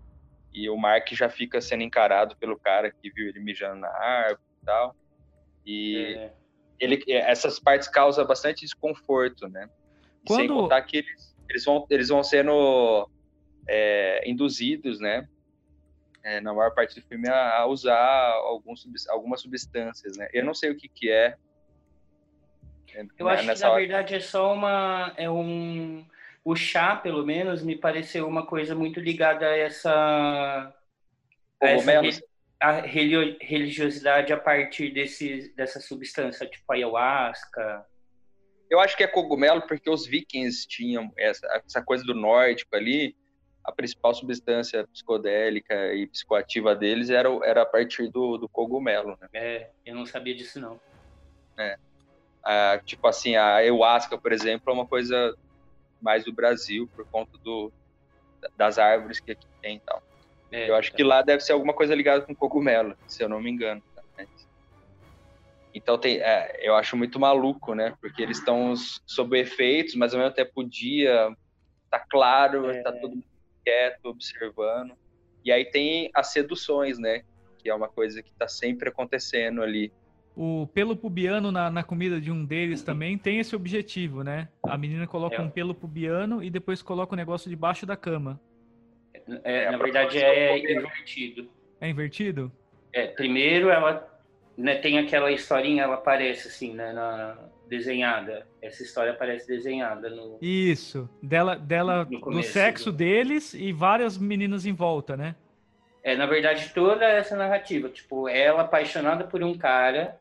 e o Mark já fica sendo encarado pelo cara que viu ele mijando na árvore e tal. E é. ele, essas partes causam bastante desconforto, né? Quando... Sem contar que eles, eles, vão, eles vão sendo é, induzidos, né? É, na maior parte do filme, a, a usar alguns, algumas substâncias, né? Eu não sei o que, que é. Eu né, acho que, na hora. verdade, é só uma... É um... O chá, pelo menos, me pareceu uma coisa muito ligada a essa... A essa a religiosidade a partir desse, dessa substância, tipo ayahuasca, eu acho que é cogumelo porque os vikings tinham essa, essa coisa do nórdico ali. A principal substância psicodélica e psicoativa deles era, era a partir do, do cogumelo, né? É, eu não sabia disso, não. É. Ah, tipo assim, a ayahuasca, por exemplo, é uma coisa mais do Brasil, por conta do, das árvores que aqui tem e tal. É, eu acho é. que lá deve ser alguma coisa ligada com cogumelo, se eu não me engano. Então tem, é, eu acho muito maluco, né? Porque eles estão sob efeitos, mas ao mesmo tempo o dia tá claro, é. tá todo mundo quieto, observando. E aí tem as seduções, né? Que é uma coisa que tá sempre acontecendo ali. O pelo pubiano na, na comida de um deles também tem esse objetivo, né? A menina coloca é. um pelo pubiano e depois coloca o negócio debaixo da cama. É, na verdade é invertido. É invertido? É, primeiro ela né, tem aquela historinha, ela aparece assim, né, na desenhada. Essa história aparece desenhada no Isso, dela dela do sexo do... deles e várias meninas em volta, né? É, na verdade, toda essa narrativa, tipo, ela apaixonada por um cara,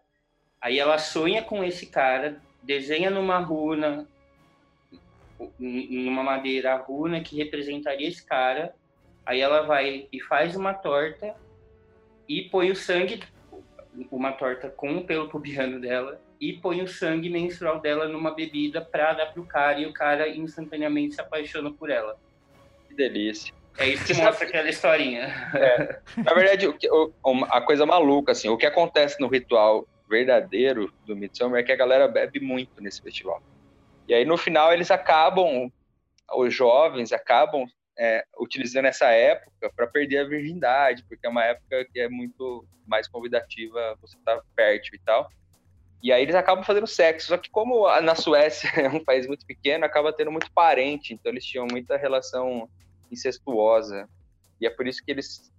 aí ela sonha com esse cara, desenha numa runa, numa madeira a runa que representaria esse cara, aí ela vai e faz uma torta e põe o sangue uma torta com o pelo pubiano dela e põe o sangue menstrual dela numa bebida para dar pro cara e o cara instantaneamente se apaixona por ela. Que delícia. É isso que mostra aquela historinha. É. Na verdade, o, o, a coisa maluca, assim, o que acontece no ritual verdadeiro do Midsummer é que a galera bebe muito nesse festival. E aí, no final, eles acabam, os jovens acabam é, utilizando essa época para perder a virgindade, porque é uma época que é muito mais convidativa, você tá perto e tal. E aí eles acabam fazendo sexo. Só que como na Suécia é um país muito pequeno, acaba tendo muito parente, então eles tinham muita relação incestuosa. E é por isso que eles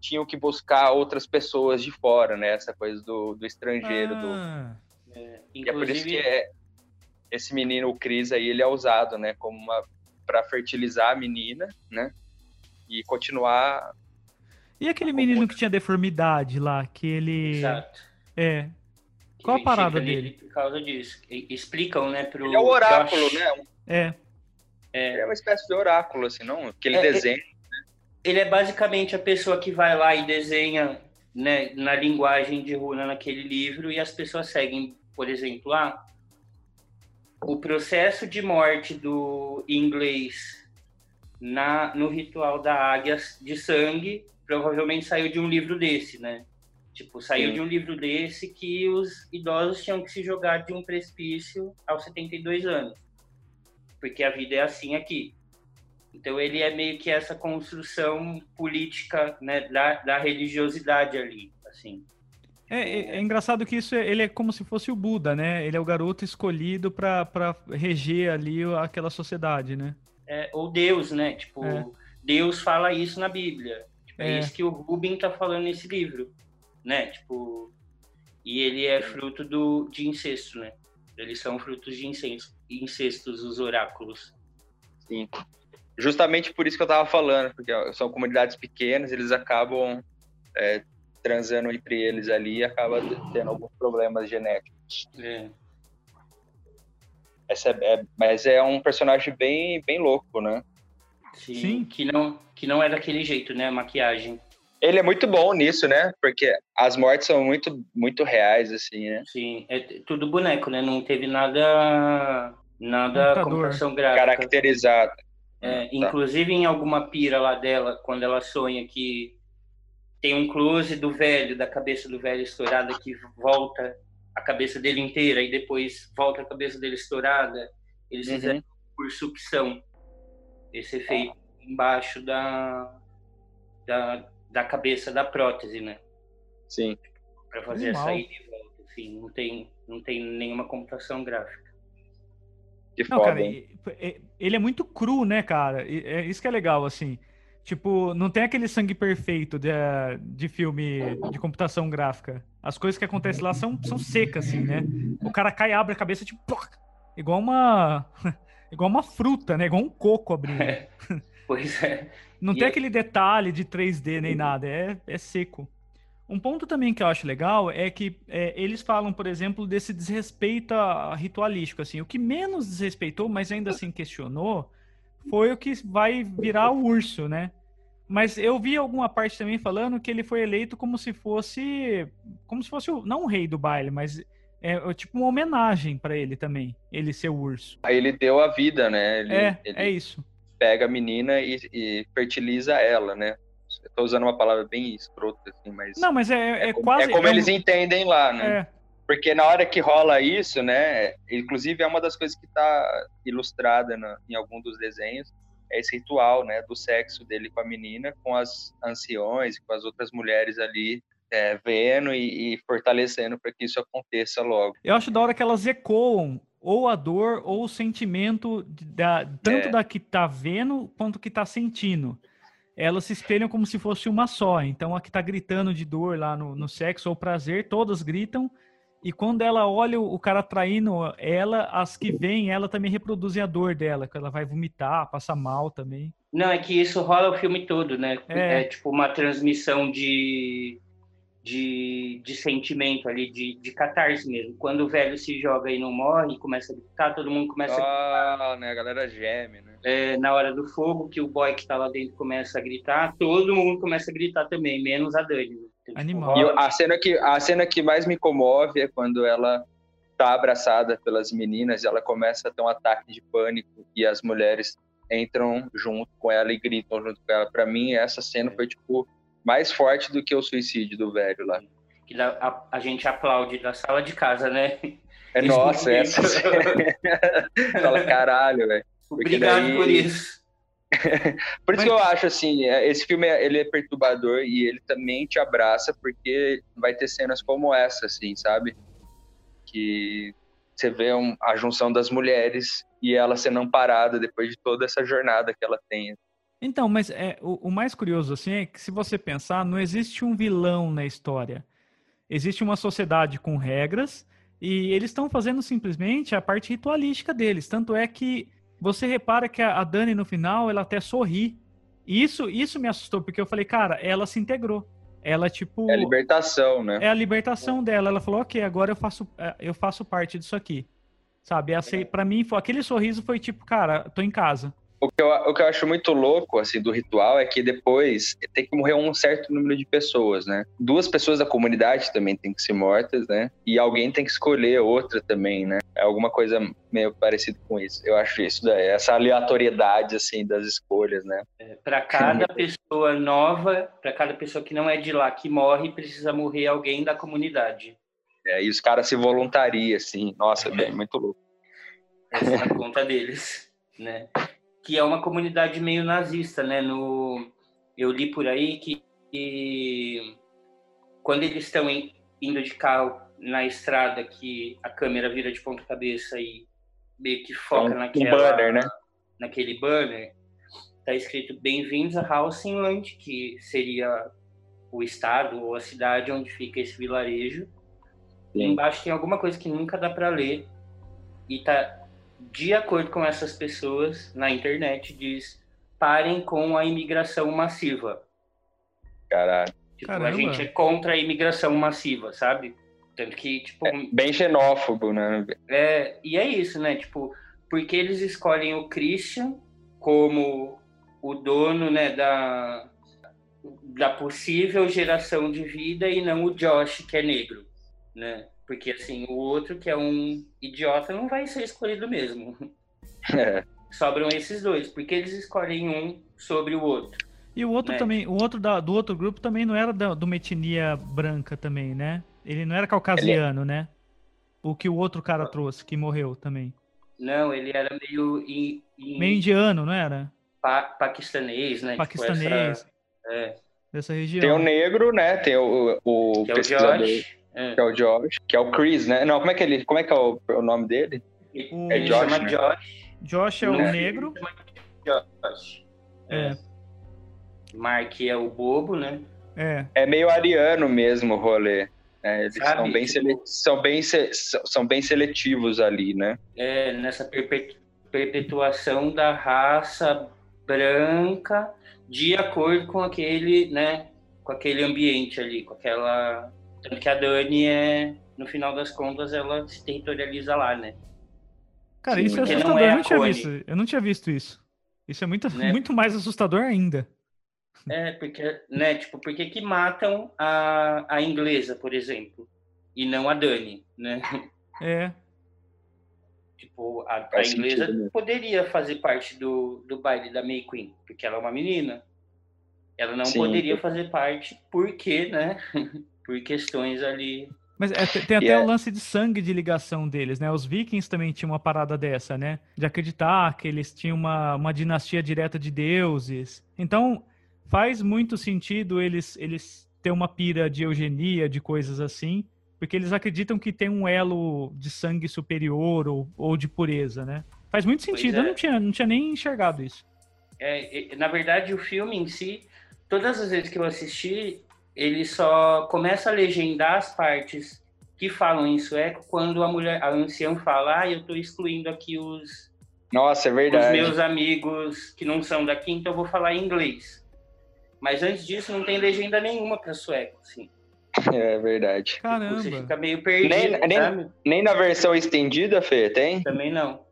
tinham que buscar outras pessoas de fora, né? Essa coisa do, do estrangeiro. Ah, do... É, inclusive... E é por isso que é, esse menino, o Cris, aí, ele é usado, né? Como uma para fertilizar a menina, né? E continuar. E aquele menino que tinha deformidade lá, que ele. Exato. É. Qual a parada dele? Por causa disso. Explicam, né, pro. Ele é o oráculo, Josh. né? É. é. Ele é uma espécie de oráculo, assim, não? Aquele é, desenho. Né? Ele é basicamente a pessoa que vai lá e desenha né, na linguagem de runa naquele livro e as pessoas seguem, por exemplo, ah, o processo de morte do inglês na, no ritual da águia de sangue provavelmente saiu de um livro desse, né? Tipo, saiu Sim. de um livro desse que os idosos tinham que se jogar de um precipício aos 72 anos. Porque a vida é assim aqui. Então ele é meio que essa construção política né, da, da religiosidade ali, assim. É, é, é, engraçado que isso é, ele é como se fosse o Buda, né? Ele é o garoto escolhido para reger ali aquela sociedade, né? É, ou Deus, né? Tipo, é. Deus fala isso na Bíblia. Tipo, é. é. isso que o Rubin tá falando nesse livro, né? Tipo, e ele é fruto do, de incesto, né? Eles são frutos de incesto, incestos, os oráculos. Sim. Justamente por isso que eu tava falando, porque são comunidades pequenas, eles acabam é, transando entre eles ali e acaba tendo alguns problemas genéticos. É. Essa é, é, mas é um personagem bem, bem louco, né? Sim, Sim, Que, não, que não é daquele jeito, né? A maquiagem. Ele é muito bom nisso, né? Porque as mortes são muito, muito reais, assim, né? Sim, é tudo boneco, né? Não teve nada, nada computação gráfica. Caracterizado. É, tá. Inclusive em alguma pira lá dela, quando ela sonha que tem um close do velho, da cabeça do velho estourada, que volta a cabeça dele inteira e depois volta a cabeça dele estourada. Eles uhum. fizeram por sucção esse efeito embaixo da, da, da cabeça da prótese, né? Sim. Para fazer Animal. a saída e volta. Assim, não tem, não tem nenhuma computação gráfica. Que não, foda, cara, ele é muito cru, né, cara? É isso que é legal, assim. Tipo, não tem aquele sangue perfeito de, de filme de computação gráfica. As coisas que acontecem lá são, são secas, assim, né? O cara cai, abre a cabeça, tipo, igual uma. igual uma fruta, né? Igual um coco abrindo. É, pois é. Não e tem é... aquele detalhe de 3D nem nada, é, é seco. Um ponto também que eu acho legal é que é, eles falam, por exemplo, desse desrespeito ritualístico. Assim, o que menos desrespeitou, mas ainda assim questionou, foi o que vai virar o urso, né? Mas eu vi alguma parte também falando que ele foi eleito como se fosse, como se fosse não o rei do baile, mas é, é tipo uma homenagem para ele também, ele ser o urso. Aí ele deu a vida, né? Ele, é, ele é isso. Pega a menina e, e fertiliza ela, né? Eu tô usando uma palavra bem escrota, assim, mas. Não, mas é, é, é quase. É como é eles um... entendem lá, né? É. Porque na hora que rola isso, né? Inclusive é uma das coisas que tá ilustrada na, em algum dos desenhos, é esse ritual, né? Do sexo dele com a menina, com as anciões, com as outras mulheres ali é, vendo e, e fortalecendo para que isso aconteça logo. Eu acho da hora que elas ecoam ou a dor ou o sentimento da, tanto é. da que tá vendo quanto que tá sentindo elas se espelham como se fosse uma só. Então, a que está gritando de dor lá no, no sexo ou prazer, todas gritam. E quando ela olha o cara traindo ela, as que vêm, ela também reproduzem a dor dela, que ela vai vomitar, passa mal também. Não, é que isso rola o filme todo, né? É, é tipo uma transmissão de, de, de sentimento ali, de, de catarse mesmo. Quando o velho se joga e não morre, começa a gritar, todo mundo começa ah, a gritar. né? A galera geme, né? é, na hora do fogo, que o boy que tá lá dentro começa a gritar, todo mundo começa a gritar também, menos a Dani. Né? Animal. E a cena, que, a cena que mais me comove é quando ela tá abraçada pelas meninas e ela começa a ter um ataque de pânico e as mulheres entram junto com ela e gritam junto com ela. Para mim, essa cena foi, tipo, mais forte do que o suicídio do velho lá. Que a, a gente aplaude da sala de casa, né? É nossa, essa cena. Fala, caralho, velho. Obrigado daí... por isso. por isso Mas... que eu acho assim, é, esse filme ele é perturbador e ele também te abraça porque vai ter cenas como essa, assim, sabe? Que você vê um, a junção das mulheres e ela sendo amparada depois de toda essa jornada que ela tem. Então, mas é, o, o mais curioso assim é que se você pensar, não existe um vilão na história. Existe uma sociedade com regras e eles estão fazendo simplesmente a parte ritualística deles. Tanto é que você repara que a Dani no final, ela até sorri. Isso, isso me assustou, porque eu falei, cara, ela se integrou. Ela, tipo. É a libertação, né? É a libertação dela. Ela falou, ok, agora eu faço, é, eu faço parte disso aqui. Sabe? É. Pra mim, aquele sorriso foi tipo, cara, tô em casa. O que, eu, o que eu acho muito louco, assim, do ritual é que depois tem que morrer um certo número de pessoas, né? Duas pessoas da comunidade também tem que ser mortas, né? E alguém tem que escolher outra também, né? É alguma coisa meio parecido com isso. Eu acho isso, essa aleatoriedade, assim, das escolhas, né? É, para cada pessoa nova, para cada pessoa que não é de lá que morre, precisa morrer alguém da comunidade. É, e os caras se voluntariam, assim. Nossa, é bem, muito louco. Essa é a conta deles, né? Que é uma comunidade meio nazista, né? No, eu li por aí que, que quando eles estão indo de carro na estrada, que a câmera vira de ponta cabeça e meio que foca um, naquela, um banner, né? naquele banner, tá escrito Bem-vindos a Hausenland, que seria o estado ou a cidade onde fica esse vilarejo. Sim. Embaixo tem alguma coisa que nunca dá para ler e tá de acordo com essas pessoas na internet, diz parem com a imigração massiva. Caralho. Tipo, a gente é contra a imigração massiva, sabe? Tanto que, tipo. É bem xenófobo, né? É, e é isso, né? Tipo, porque eles escolhem o Christian como o dono, né, da, da possível geração de vida e não o Josh, que é negro, né? Porque, assim, o outro, que é um idiota, não vai ser escolhido mesmo. É. sobram esses dois, porque eles escolhem um sobre o outro. E o outro né? também, o outro da, do outro grupo também não era da, de uma etnia branca também, né? Ele não era caucasiano, né? O que o outro cara trouxe, que morreu também. Não, ele era meio, in, in- Meio indiano, não era? pa- paquistanês, né? Tipo, Paquistanês, essa- é, dessa região. Tem o negro, né? Tem o, o que é o pesquisador, Josh. É. que é o Josh, que é o Chris, né? Não, como é que ele, como é que é o, o nome dele? O- Ele Josh, chama né? Josh. Josh é o Né? negro. Josh. É. Mark é o bobo, né? É. É meio ariano mesmo o rolê. né? Eles Sabe, são, bem tipo- sele- são, bem se- são bem seletivos ali, né? É, nessa perpetu- perpetuação da raça branca de acordo com aquele, né? Com aquele ambiente ali, com aquela. Tanto que a Dani é, no final das contas, ela se territorializa lá, né? Cara, isso é porque não assustador. é eu não tinha visto. Eu não tinha visto isso. Isso é muito, Né? muito mais assustador ainda. É, porque, né, tipo, por que matam a, a inglesa, por exemplo, e não a Dani, né? É. Tipo, a, a inglesa sentido, né? poderia fazer parte do, do baile da May Queen, porque ela é uma menina. Ela não Sim. poderia fazer parte porque, né? Por questões ali. Mas é, tem até Yeah. o lance de sangue de ligação deles, né? Os vikings também tinham uma parada dessa, né? De acreditar que eles tinham uma, uma dinastia direta de deuses. Então, faz muito sentido eles, eles ter uma pira de eugenia, de coisas assim, porque eles acreditam que tem um elo de sangue superior ou, ou de pureza, né? Faz muito sentido. é. Eu não tinha, não tinha nem enxergado isso. É, é, na verdade, o filme em si, todas as vezes que eu assisti, ele só começa a legendar as partes que falam em sueco quando a mulher, a anciã fala, ah, eu tô excluindo aqui os, Nossa, é os verdade. meus amigos que não são daqui, então eu vou falar em inglês. Mas antes disso, não tem legenda nenhuma para sueco, assim. É verdade. Você Caramba. fica meio perdido, Nem- nem-? Nem na versão estendida, Fê, tem? Também não.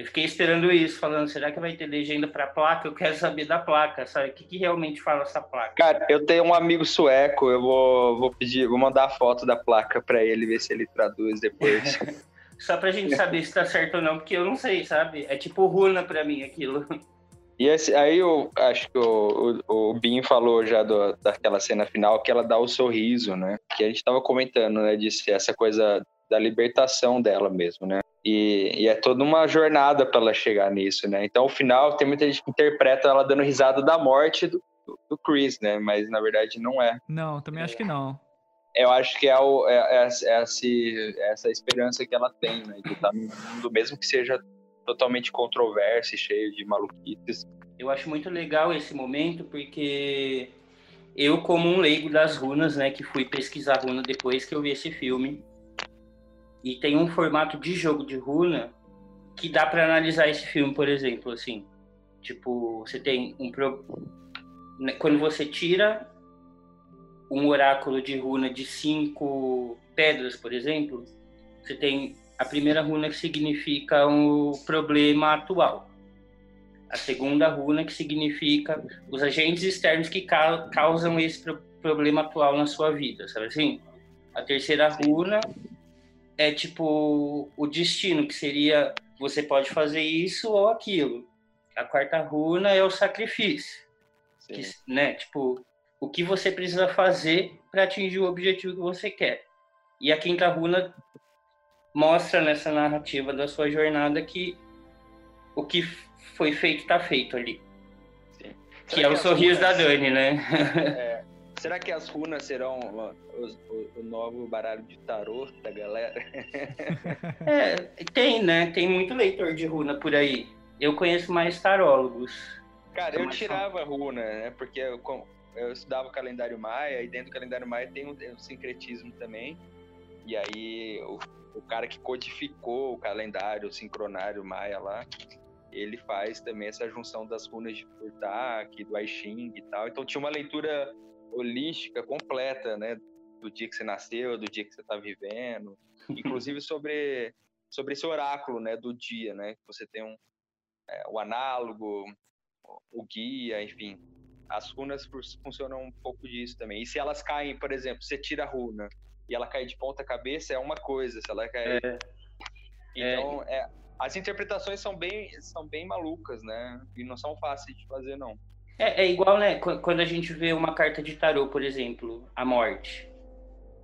Eu fiquei esperando isso, falando, será que vai ter legenda para placa? Eu quero saber da placa, sabe? O que, que realmente fala essa placa? Cara, eu tenho um amigo sueco, eu vou, vou pedir, vou mandar a foto da placa pra ele, ver se ele traduz depois. Só pra gente saber se tá certo ou não, porque eu não sei, sabe? É tipo runa pra mim aquilo. E esse, aí eu acho que o, o, o Bin falou já do- daquela cena final que ela dá o sorriso, né? Que a gente tava comentando, né? Ser essa coisa da libertação dela mesmo, né? E, e é toda uma jornada para ela chegar nisso, né? Então, o final, tem muita gente que interpreta ela dando risada da morte do, do Chris, né? Mas na verdade não é. Não, também acho que não. Eu acho que é, o, é, é, é esse- é essa esperança que ela tem, né? De estar num mundo, mesmo que seja totalmente controverso e cheio de maluquices. Eu acho muito legal esse momento, porque eu, como um leigo das runas, né, que fui pesquisar runa depois que eu vi esse filme, e tem um formato de jogo de runa que dá pra analisar esse filme, por exemplo, assim. Tipo, você tem um. Pro... né, Quando você tira um oráculo de runa de cinco pedras, por exemplo, você tem a primeira runa que significa o problema atual. A segunda runa que significa os agentes externos que ca- causam esse pro- problema atual na sua vida, sabe assim? A terceira runa é tipo o destino, que seria você pode fazer isso ou aquilo. A quarta runa é o sacrifício, que, né? Tipo, o que você precisa fazer para atingir o objetivo que você quer. E a quinta runa mostra nessa narrativa da sua jornada que o que foi feito está feito ali. Sim. Que Será é o as sorriso da runas- Dani, né? É, será que as runas serão os- o, o novo baralho de tarô da galera? É, tem, né? Tem muito leitor de runa por aí. Eu conheço mais tarólogos. Cara, eu tirava runa, né? Porque eu, eu estudava o calendário maia e dentro do calendário maia tem um, um sincretismo também. E aí o, o cara que codificou o calendário, o sincronário maia lá, ele faz também essa junção das runas de Furtak, do I Ching e tal. Então tinha uma leitura holística completa, né? Do dia que você nasceu, do dia que você está vivendo, inclusive sobre sobre esse oráculo, né? Do dia, né? Você tem um é, o análogo, o guia, enfim. As runas fun- funcionam um pouco disso também. E se elas caem, por exemplo, você tira a runa e ela cai de ponta cabeça, é uma coisa. Se ela cai Então, é. é, as interpretações são bem, são bem malucas, né? E não são fáceis de fazer, não. É, é igual, né? Quando a gente vê uma carta de tarô, por exemplo, a morte.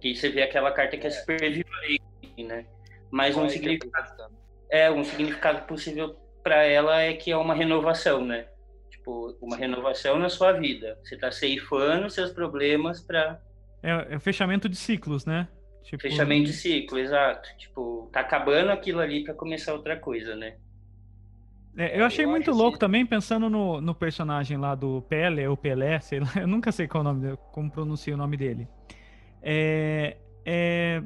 Que você vê aquela carta que é, é super violenta, né? Mas um significado, é, um significado possível para ela é que é uma renovação, né? Tipo, uma renovação na sua vida. Você tá ceifando seus problemas para é, é o fechamento de ciclos, né? Tipo... Fechamento de ciclo, exato. Tipo, tá acabando aquilo ali para começar outra coisa, né? É, eu achei eu muito louco assim... também, pensando no, no personagem lá do Pelé, ou Pelé, sei lá, eu nunca sei qual o nome, como pronuncia o nome dele. É, é,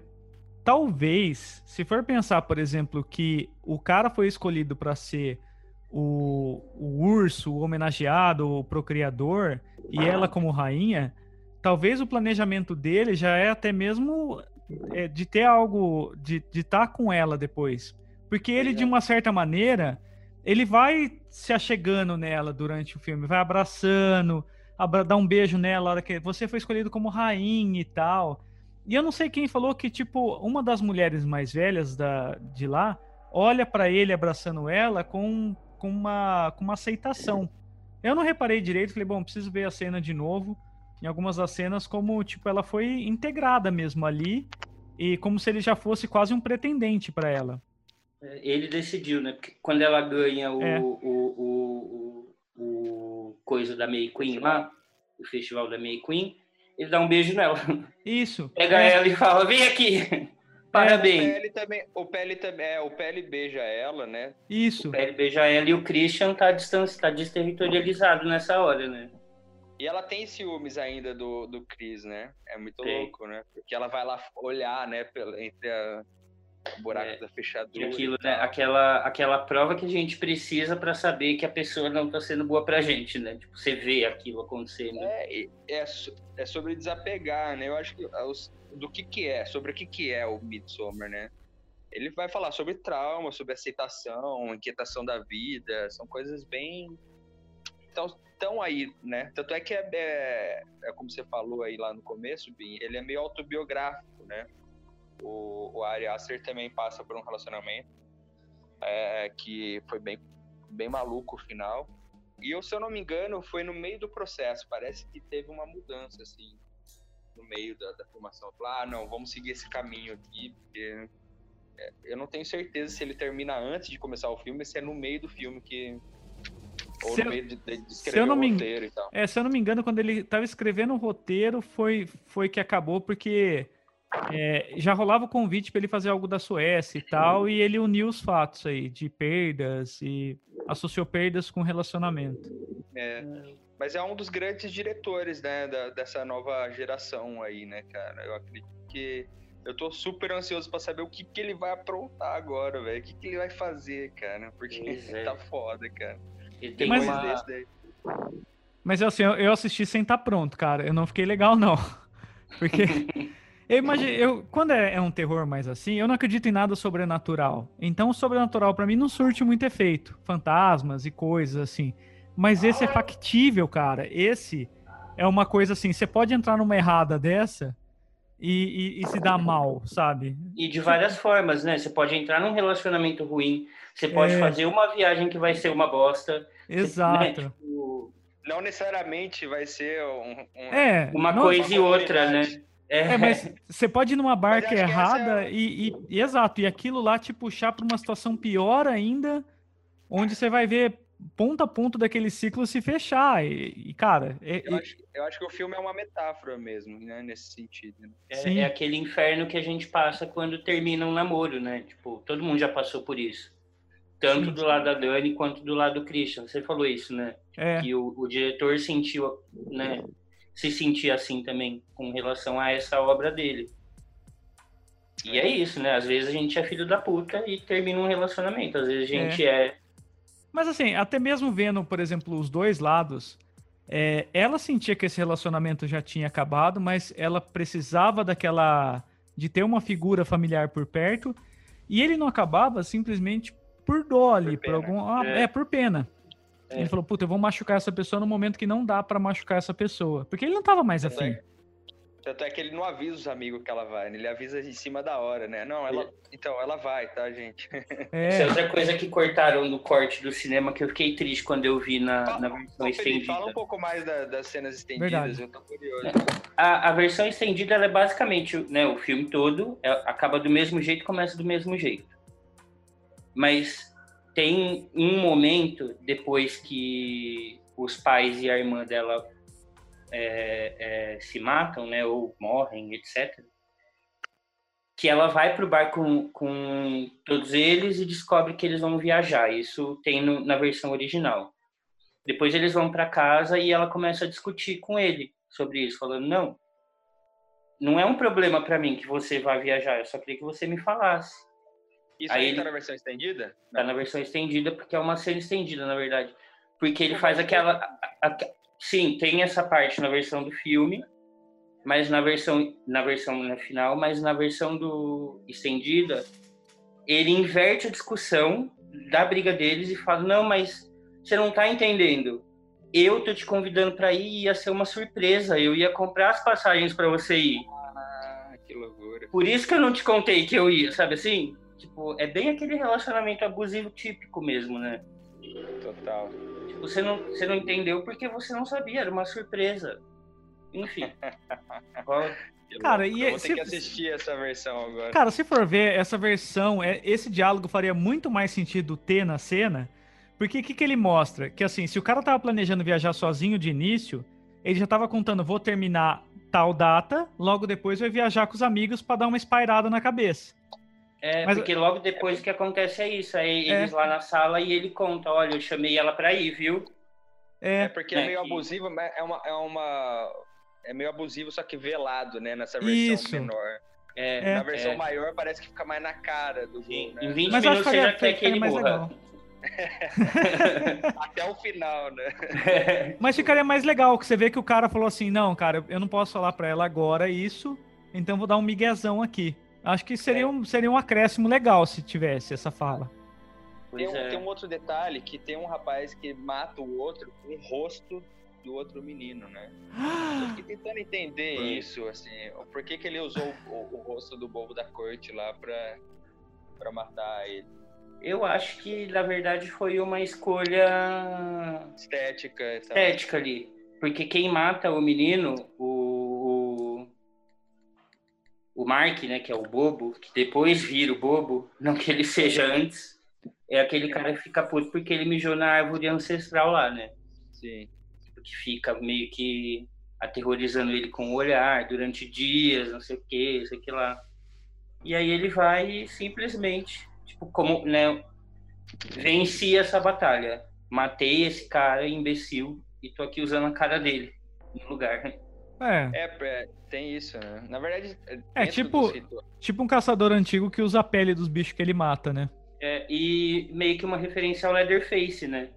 talvez, se for pensar, por exemplo, que o cara foi escolhido para ser o, o urso, o homenageado, o procriador, e ela como rainha, talvez o planejamento dele já é até mesmo é, de ter algo, de estar tá com ela depois. Porque ele, de uma certa maneira, ele vai se achegando nela durante o filme, vai abraçando, abra dá um beijo nela, hora que você foi escolhido como rainha e tal. E eu não sei quem falou que, tipo, uma das mulheres mais velhas da, de lá olha para ele abraçando ela com, com, uma, com uma aceitação. Eu não reparei direito, falei, bom, preciso ver a cena de novo em algumas das cenas como, tipo, ela foi integrada mesmo ali e como se ele já fosse quase um pretendente para ela. É, ele decidiu, né? Porque quando ela ganha o, é. o, o, o, o, coisa da May Queen lá, o festival da May Queen, ele dá um beijo nela. Isso. Pega é. ela e fala, vem aqui. Parabéns. O Pele também, o Pele também, é, o Pele beija ela, né? Isso. O Pele beija ela e o Christian tá, distância, tá desterritorializado nessa hora, né? E ela tem ciúmes ainda do, do Chris, né? É muito Sim. louco, né? Porque ela vai lá olhar, né, entre a, buraco é, da fechadura. Aquilo, né? Aquela, aquela prova que a gente precisa para saber que a pessoa não tá sendo boa pra gente, né? Tipo, você vê aquilo acontecendo. É, é, é sobre desapegar, né? Eu acho que do que que é, sobre o que que é o Midsommar, né? Ele vai falar sobre trauma, sobre aceitação, inquietação da vida, são coisas bem então, estão aí, né? Tanto é que é, é, é, como você falou aí lá no começo, Bin, ele é meio autobiográfico, né? O, o Ari Aster também passa por um relacionamento é, que foi bem, bem maluco o final. E eu, se eu não me engano, foi no meio do processo. Parece que teve uma mudança, assim, no meio da, da filmação. Falar, ah, não, vamos seguir esse caminho aqui, porque é, eu não tenho certeza se ele termina antes de começar o filme, se é no meio do filme que ou se no meio de, de escrever o roteiro e tal. É, se eu não me engano, quando ele estava escrevendo o roteiro, foi, foi que acabou, porque é, já rolava o convite para ele fazer algo da Suécia e tal, e ele uniu os fatos aí de perdas e associou perdas com relacionamento. É, mas é um dos grandes diretores, né, da, dessa nova geração aí, né, cara? Eu acredito que eu tô super ansioso para saber o que, que ele vai aprontar agora, velho. O que, que ele vai fazer, cara? Porque é. tá foda, cara. Ele tem mas, uma... Mas assim, eu, eu assisti sem estar tá pronto, cara. Eu não fiquei legal, não. Porque. eu imagino, eu, quando é, é, um terror mais assim, eu não acredito em nada sobrenatural. Então o sobrenatural para mim não surte muito efeito. Fantasmas e coisas assim. Mas esse é factível, cara. Esse é uma coisa assim, você pode entrar numa errada dessa e, e, e, se dar mal, sabe? E de várias formas, né? Você pode entrar num relacionamento ruim, você pode é... fazer uma viagem que vai ser uma bosta. Exato. Você, né? tipo... Não necessariamente vai ser um, um... É, uma não, coisa e outra, né? É. é. mas você pode ir numa barca errada é... e, e, exato, e aquilo lá te puxar para uma situação pior ainda, onde você vai ver ponto a ponto daquele ciclo se fechar. E, e cara. É, eu, acho, eu, acho, que o filme é uma metáfora mesmo, né? Nesse sentido. Né? É, é, aquele inferno que a gente passa quando termina um namoro, né? Tipo, todo mundo já passou por isso. Tanto Sim. do lado da Dani quanto do lado do Christian. Você falou isso, né? É. Que o, o diretor sentiu, né? Se sentia assim também com relação a essa obra dele. E é isso, né? Às vezes a gente é filho da puta e termina um relacionamento. Às vezes a gente é, é mas assim, até mesmo vendo, por exemplo, os dois lados, é, ela sentia que esse relacionamento já tinha acabado, mas ela precisava daquela. de ter uma figura familiar por perto. E ele não acabava simplesmente por dó ali, por, por algum. Ah, é. é. por pena. É. Ele falou, puta, eu vou machucar essa pessoa no momento que não dá para machucar essa pessoa. Porque ele não tava mais afim. Tanto é que ele não avisa os amigos que ela vai, né? ele avisa em cima da hora, né? Não, ela. Então, ela vai, tá, gente? É. Essa é outra coisa que cortaram no corte do cinema que eu fiquei triste quando eu vi na, fala, na versão estendida. Fala um pouco mais da, das cenas estendidas, Verdade. eu tô curioso. A, a versão estendida é basicamente né, o filme todo, é, acaba do mesmo jeito começa do mesmo jeito. Mas tem um momento depois que os pais e a irmã dela é, é, se matam, né, ou morrem, etc. Que ela vai para o bar com, com todos eles e descobre que eles vão viajar. Isso tem no, na versão original. Depois eles vão para casa e ela começa a discutir com ele sobre isso, falando: não, não é um problema para mim que você vá viajar. Eu só queria que você me falasse. Isso aí, aí tá na versão estendida? Tá na versão estendida porque é uma cena estendida, na verdade. Porque ele faz aquela. A, a, Sim, tem essa parte na versão do filme, mas na versão na versão na final, mas na versão do estendida, ele inverte a discussão da briga deles e fala: "Não, mas você não tá entendendo. Eu tô te convidando para ir, ia ser uma surpresa. Eu ia comprar as passagens para você ir." Ah, que loucura. Por isso que eu não te contei que eu ia, sabe assim? Tipo, é bem aquele relacionamento abusivo típico mesmo, né? Total. Você não, você não entendeu porque você não sabia, era uma surpresa. Enfim. Cara, e eu vou se... ter que assistir essa versão agora. Cara, se for ver essa versão, é, esse diálogo faria muito mais sentido ter na cena, porque o que, que ele mostra? Que assim, se o cara tava planejando viajar sozinho de início, ele já tava contando, vou terminar tal data, logo depois vai viajar com os amigos para dar uma espairada na cabeça. É, Mas, porque logo depois é... que acontece é isso. Aí é. eles lá na sala e ele conta, olha, eu chamei ela pra ir, viu? É, é porque é, é meio que... abusivo, é uma, é uma. É meio abusivo, só que velado, né? Nessa versão isso. menor. É, na versão maior parece que fica mais na cara do Sim, né? Em 20 Mas minutos você já quer que ele morra. Até o final, né? Mas ficaria mais legal, que você vê que o cara falou assim, não, cara, eu não posso falar pra ela agora isso, então vou dar um miguezão aqui. Acho que seria, é. um, seria um acréscimo legal se tivesse essa fala. Tem um, é. tem um, outro detalhe que tem um rapaz que mata o outro com o rosto do outro menino, né? Eu fiquei tentando entender Foi. isso, assim, por que, que ele usou o, o, rosto do bobo da corte lá pra, pra matar ele. Eu acho que, na verdade, foi uma escolha estética. Estética ali. Porque quem mata o menino, o o Mark, né, que é o bobo, que depois vira o bobo, não que ele seja antes, é aquele cara que fica puto porque ele mijou na árvore ancestral lá, né? Sim. Que fica meio que aterrorizando ele com o olhar durante dias, não sei o que, sei que lá. E aí ele vai simplesmente, tipo, como, né, venci essa batalha. Matei esse cara imbecil e tô aqui usando a cara dele no lugar. É. é. É, tem isso, né? Na verdade. É tipo, tipo um caçador antigo que usa a pele dos bichos que ele mata, né? É, e meio que uma referência ao Leatherface, né?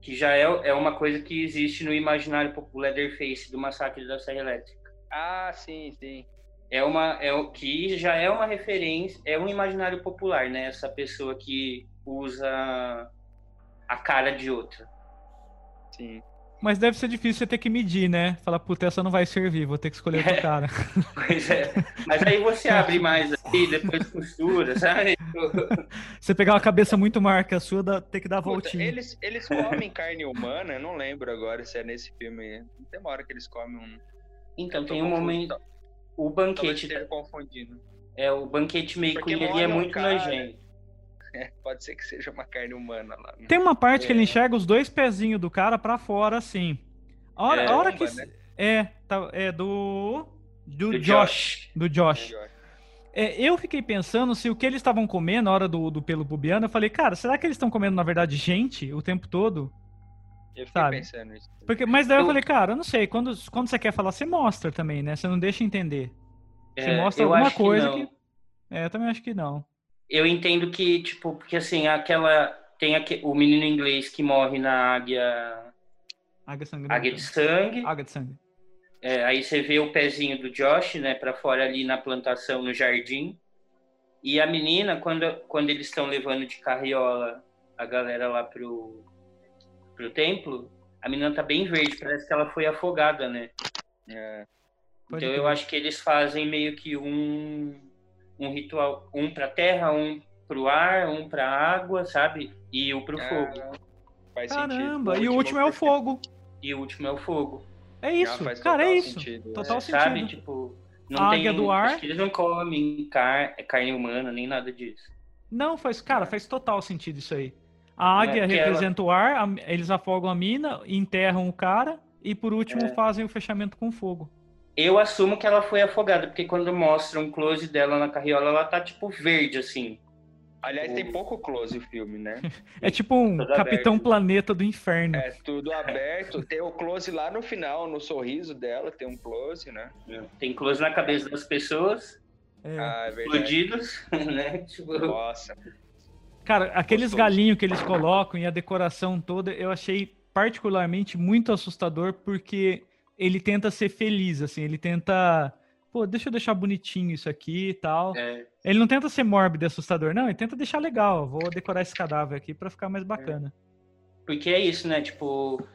Que já é, é uma coisa que existe no imaginário popular Leatherface do massacre da Serra Elétrica. Ah, sim, sim. É uma é o que já é uma referência, é um imaginário popular, né? Essa pessoa que usa a cara de outra. Sim. Mas deve ser difícil você ter que medir, né? Falar, puta, essa não vai servir, vou ter que escolher outro cara. pois é. Mas aí você abre mais aí, depois costura, sabe? Você pegar uma cabeça muito maior que a sua, dá, tem que dar puta, voltinha. Eles, eles comem carne humana, eu não lembro agora se é nesse filme. Não tem uma hora que eles comem um. Então, tem um momento. O banquete. Talvez confundindo. É, o banquete meio que ele é muito cara... nojento. É, pode ser que seja uma carne humana lá. Né? Tem uma parte é. que ele é. enxerga os dois pezinhos do cara para fora, assim. A hora, é, a hora que. Né? É, tá, é do. Do, do Josh, Josh, Do Josh. É, eu fiquei pensando se o que eles estavam comendo na hora do, do pelo pubiano, eu falei, cara, será que eles estão comendo, na verdade, gente o tempo todo? Eu fiquei Sabe? pensando nisso. Porque, mas daí eu, eu falei, cara, eu não sei, quando, quando você quer falar, você mostra também, né? Você não deixa entender. Você é, mostra alguma coisa que, que, É, eu também acho que não eu entendo que, tipo, porque assim, aquela. Tem aqui, o menino inglês que morre na águia. Águia, águia de sangue. Águia de sangue. É, aí você vê o pezinho do Josh, né, para fora ali na plantação, no jardim. E a menina, quando, quando eles estão levando de carriola a galera lá pro, pro templo, a menina tá bem verde, parece que ela foi afogada, né? É. Então eu acho que eles fazem meio que um, um ritual, um pra terra, um pro ar, um pra água, sabe? E o pro é, fogo. Faz Caramba, sentido. e o último é o fogo. E o último é o fogo. É isso, cara, é isso. Sentido, total né? sentido. Sabe, tipo, não a águia do ar. Acho que eles não comem car carne humana, nem nada disso. Não, faz, cara, faz total sentido isso aí. A águia é, representa ela... o ar, a, eles afogam a mina, enterram o cara e por último é. fazem o fechamento com fogo. Eu assumo que ela foi afogada, porque quando mostra um close dela na carriola, ela tá tipo verde, assim. Aliás, tem pouco close o filme, né? é tipo um tudo Capitão aberto. Planeta do Inferno. É, tudo aberto. Tem o close lá no final, no sorriso dela, tem um close, né? Tem close na cabeça das pessoas. É. Ah, é explodidos, né? Tipo... Nossa. Cara, aqueles galinhos que eles colocam e a decoração toda, eu achei particularmente muito assustador porque ele tenta ser feliz, assim, ele tenta pô, deixa eu deixar bonitinho isso aqui e tal. É. Ele não tenta ser mórbido e assustador, não, ele tenta deixar legal. Vou decorar esse cadáver aqui para ficar mais bacana. Porque é isso, né? Tipo,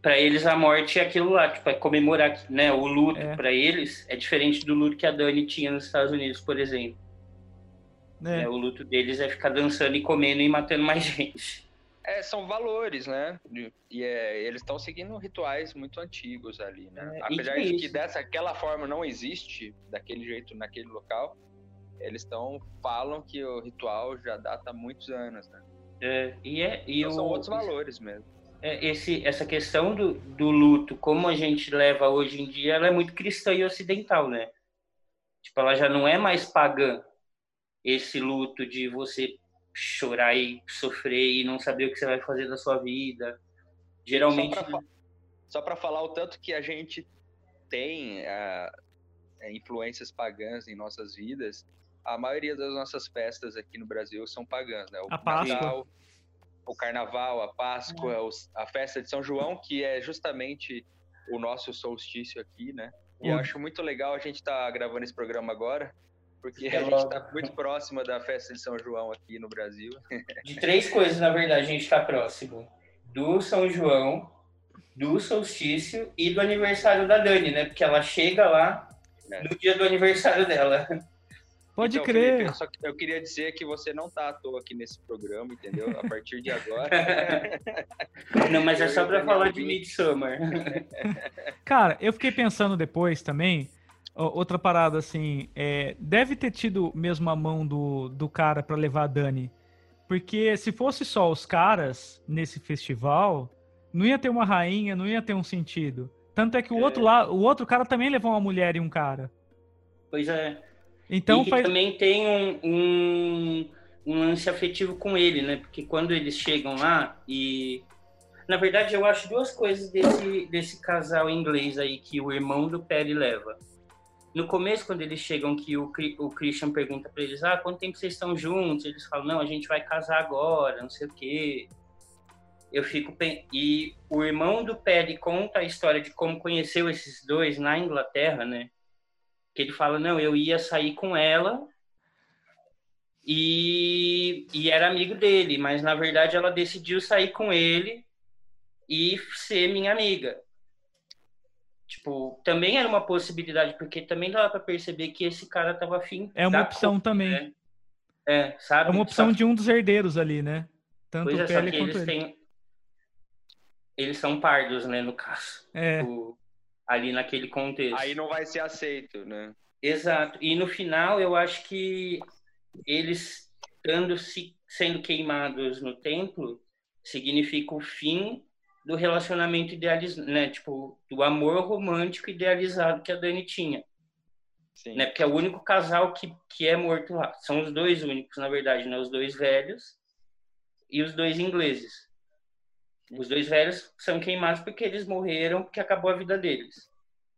para eles a morte é aquilo lá, tipo, é comemorar, né? O luto é. para eles é diferente do luto que a Dani tinha nos Estados Unidos, por exemplo. É. É, o luto deles é ficar dançando e comendo e matando mais gente. É, são valores, né? E é, eles estão seguindo rituais muito antigos ali, né? É, Apesar de que dessa aquela forma não existe daquele jeito naquele local, eles estão falam que o ritual já data há muitos anos, né? É, e é e então, o, são outros valores mesmo. É, esse, essa questão do, do luto, como a gente leva hoje em dia, ela é muito cristã e ocidental, né? Tipo, ela já não é mais pagã. Esse luto de você chorar e sofrer e não saber o que você vai fazer da sua vida. Geralmente. Só para falar o tanto que a gente tem uh, influências pagãs em nossas vidas, a maioria das nossas festas aqui no Brasil são pagãs, né? O a Páscoa. Natal, o Carnaval, a Páscoa, é. a festa de São João, que é justamente o nosso solstício aqui, né? E eu acho muito legal a gente estar tá gravando esse programa agora, porque a gente está muito próxima da festa de São João aqui no Brasil. De três coisas, na verdade, a gente está próximo: do São João, do solstício e do aniversário da Dani, né? Porque ela chega lá é. no dia do aniversário dela. Pode então, crer. Felipe, eu, só, eu queria dizer que você não tá à toa aqui nesse programa, entendeu? A partir de agora. não, mas é só para falar de Midsummer. Cara, eu fiquei pensando depois também Outra parada, assim, é, deve ter tido mesmo a mão do, do cara para levar a Dani. Porque se fosse só os caras nesse festival, não ia ter uma rainha, não ia ter um sentido. Tanto é que o é. outro lá, o outro cara também levou uma mulher e um cara. Pois é. Então e faz... também tem um, um, um lance afetivo com ele, né? Porque quando eles chegam lá e na verdade, eu acho duas coisas desse, desse casal inglês aí que o irmão do Perry leva no começo, quando eles chegam, que o, o Christian pergunta para eles: Ah, quanto tempo vocês estão juntos? Eles falam: Não, a gente vai casar agora, não sei o quê. Eu fico. E o irmão do Paddy conta a história de como conheceu esses dois na Inglaterra, né? Que ele fala: Não, eu ia sair com ela e, e era amigo dele, mas na verdade ela decidiu sair com ele e ser minha amiga. Tipo, também era uma possibilidade, porque também dava para perceber que esse cara tava afim. É uma opção também. Né? É, sabe? É uma opção de um dos herdeiros ali, né? Tanto pois é, o Pele quanto eles ele. Têm... Eles são pardos, né, no caso. É. Tipo, ali naquele contexto. Aí não vai ser aceito, né? Exato. E no final, eu acho que eles estando se, sendo queimados no templo significa o fim do relacionamento idealizado, né? Tipo, do amor romântico idealizado que a Dani tinha. Sim. Né? Porque é o único casal que, que é morto lá. São os dois únicos, na verdade, né? Os dois velhos e os dois ingleses. Os dois velhos são queimados porque eles morreram, porque acabou a vida deles.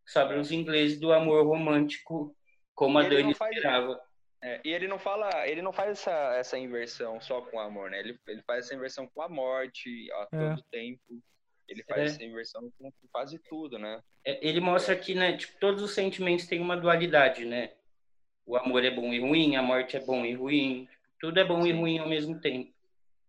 Sobram os ingleses do amor romântico, como e a Dani esperava. É, e ele não fala, ele não faz essa, essa inversão só com o amor, né? Ele, ele faz essa inversão com a morte a é. todo tempo. Ele faz é. essa inversão com quase tudo, né? É, ele mostra que, né, tipo, todos os sentimentos têm uma dualidade, né? O amor é bom e ruim, a morte é bom e ruim, tudo é bom Sim. e ruim ao mesmo tempo.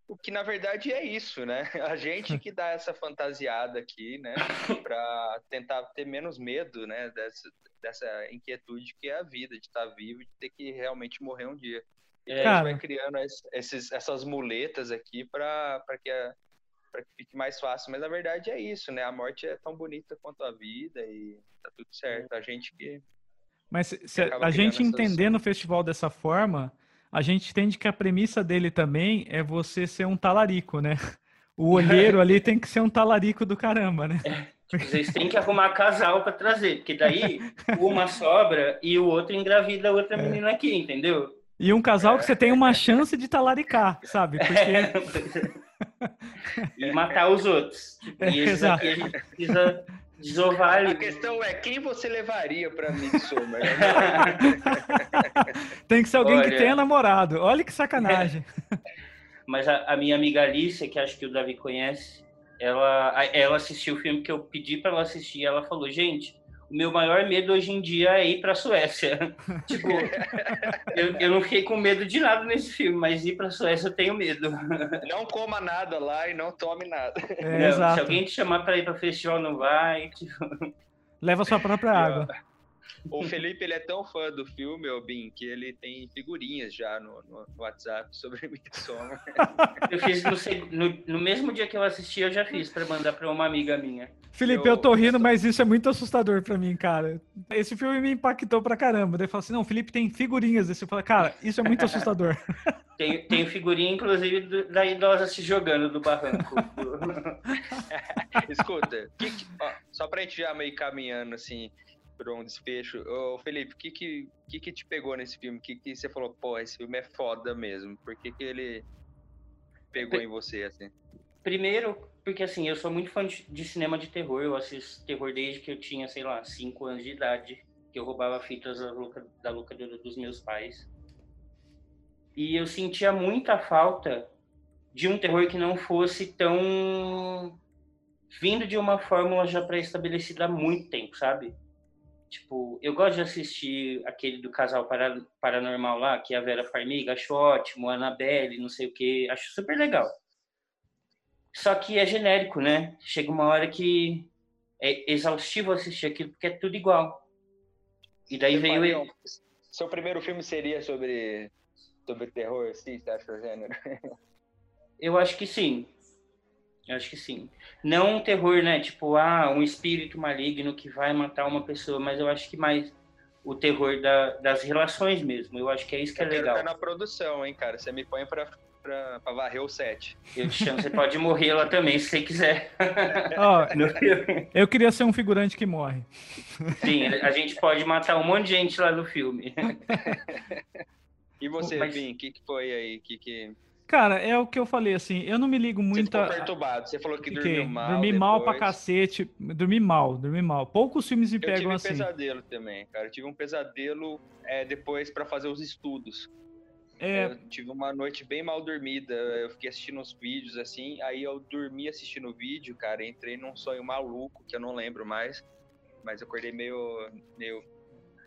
O que na verdade é isso, né? A gente que dá essa fantasiada aqui, né, para tentar ter menos medo, né, dessa, dessa inquietude que é a vida, de estar vivo, de ter que realmente morrer um dia. É, Então a gente vai criando esses, essas muletas aqui para que, a, que fique mais fácil. Mas na verdade é isso, né? A morte é tão bonita quanto a vida e tá tudo certo. A gente que. Mas se a gente essas- entendendo o festival dessa forma, a gente entende que a premissa dele também é você ser um talarico, né? O olheiro ali tem que ser um talarico do caramba, né? Vocês têm que arrumar casal para trazer, porque daí uma sobra e o outro engravida a outra menina aqui, entendeu? E um casal que você tem uma chance de talaricar, sabe? Porque e matar os outros. É, E esses exato. aqui a gente precisa desovar A ali. questão é quem você levaria para Midsommar? né? tem que ser alguém que Olha. tenha namorado. Olha que sacanagem. Mas a, a minha amiga Alicia, que acho que o Davi conhece, ela, ela assistiu o filme que eu pedi para ela assistir. e Ela falou: gente, o meu maior medo hoje em dia é ir para a Suécia. tipo, eu, eu não fiquei com medo de nada nesse filme, mas ir para a Suécia eu tenho medo. Não coma nada lá e não tome nada. É, Não, se alguém te chamar para ir para festival, não vai. tipo, Leva sua própria água. O Felipe ele é tão fã do filme, ô Bin, que ele tem figurinhas já no, no- WhatsApp sobre Midsommar. eu fiz no, no, no mesmo dia que eu assisti, eu já fiz para mandar para uma amiga minha. Felipe, Eu- eu tô rindo, mas isso é muito assustador pra mim, cara. Esse filme me impactou pra caramba. Daí eu falo assim, não, o Felipe tem figurinhas desse. Eu falo, cara, isso é muito assustador. Tem, tem figurinha, inclusive, do- da idosa se jogando do barranco. Escuta, que que- ó, só pra gente já meio caminhando assim pra um desfecho. Ô, Felipe, o que que, que que te pegou nesse filme? O que que você falou, pô, esse filme é foda mesmo? Por que que ele pegou em você, assim? Primeiro, porque assim, eu sou muito fã de, de cinema de terror. Eu assisto terror desde que eu tinha, sei lá, 5 anos de idade. Que eu roubava fitas da, loca, da locadora dos meus pais. E eu sentia muita falta de um terror que não fosse tão vindo de uma fórmula já pré-estabelecida há muito tempo, sabe? Tipo, eu gosto de assistir aquele do casal para, paranormal lá, que é a Vera Farmiga, acho ótimo, a Annabelle, não sei o que, acho super legal. Só que é genérico, né? Chega uma hora que é exaustivo assistir aquilo, porque é tudo igual. E daí veio ele. Seu primeiro filme seria sobre, sobre terror, sim, você acha o gênero? Eu acho que sim. Eu acho que sim. Não um terror, né? Tipo, ah, um espírito maligno que vai matar uma pessoa, mas eu acho que mais o terror da- das relações mesmo. Eu acho que é isso que é Eu quero legal. ficar na produção, hein, cara? Você me põe pra, pra, pra varrer o set. Eu te chamo, você pode morrer lá também, se você quiser. Filme. eu queria ser um figurante que morre. Sim, a gente pode matar um monte de gente lá no filme. E você, Mas- Vim, o que, que foi aí? Que, que... Cara, é o que eu falei, assim, eu não me ligo Você muito ficou a... perturbado. Você falou que Fiquei. dormiu mal. Dormi mal pra depois. cacete. Dormi mal, dormi mal. Poucos filmes me Eu pegam tive um assim. pesadelo também, cara. Eu tive um pesadelo é, depois pra fazer os estudos. É, Eu tive uma noite bem mal dormida. Eu fiquei assistindo uns vídeos assim. Aí eu dormi assistindo o vídeo, cara. Entrei num sonho maluco que eu não lembro mais. Mas eu acordei meio, meio,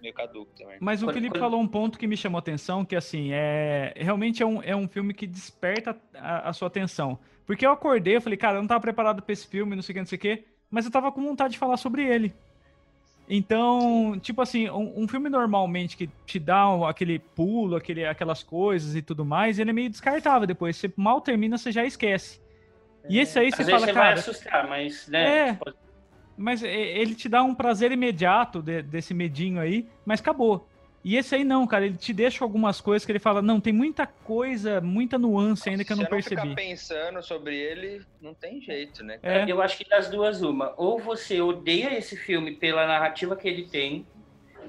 meio caduco também. Mas o Quando- Felipe quando- falou um ponto que me chamou a atenção, que assim, é realmente é um, é um filme que desperta a, a sua atenção. Porque eu acordei, eu falei, cara, eu não tava preparado pra esse filme, não sei o que, não sei o que, mas eu tava com vontade de falar sobre ele. Então, tipo assim, um, um filme normalmente que te dá um- aquele pulo, aquele, aquelas coisas e tudo mais, ele é meio descartável depois. Você mal termina, você já esquece. E esse aí Às você vezes fala, você vai cara, assustar, mas, né? É. pode- mas ele te dá um prazer imediato de- desse medinho aí, mas acabou. E esse aí não, cara, ele te deixa algumas coisas que ele fala, não, tem muita coisa, muita nuance ainda que eu Se não você não percebi. ficar pensando sobre ele, não tem jeito, né? É, Eu acho que das duas, uma. Ou você odeia esse filme pela narrativa que ele tem,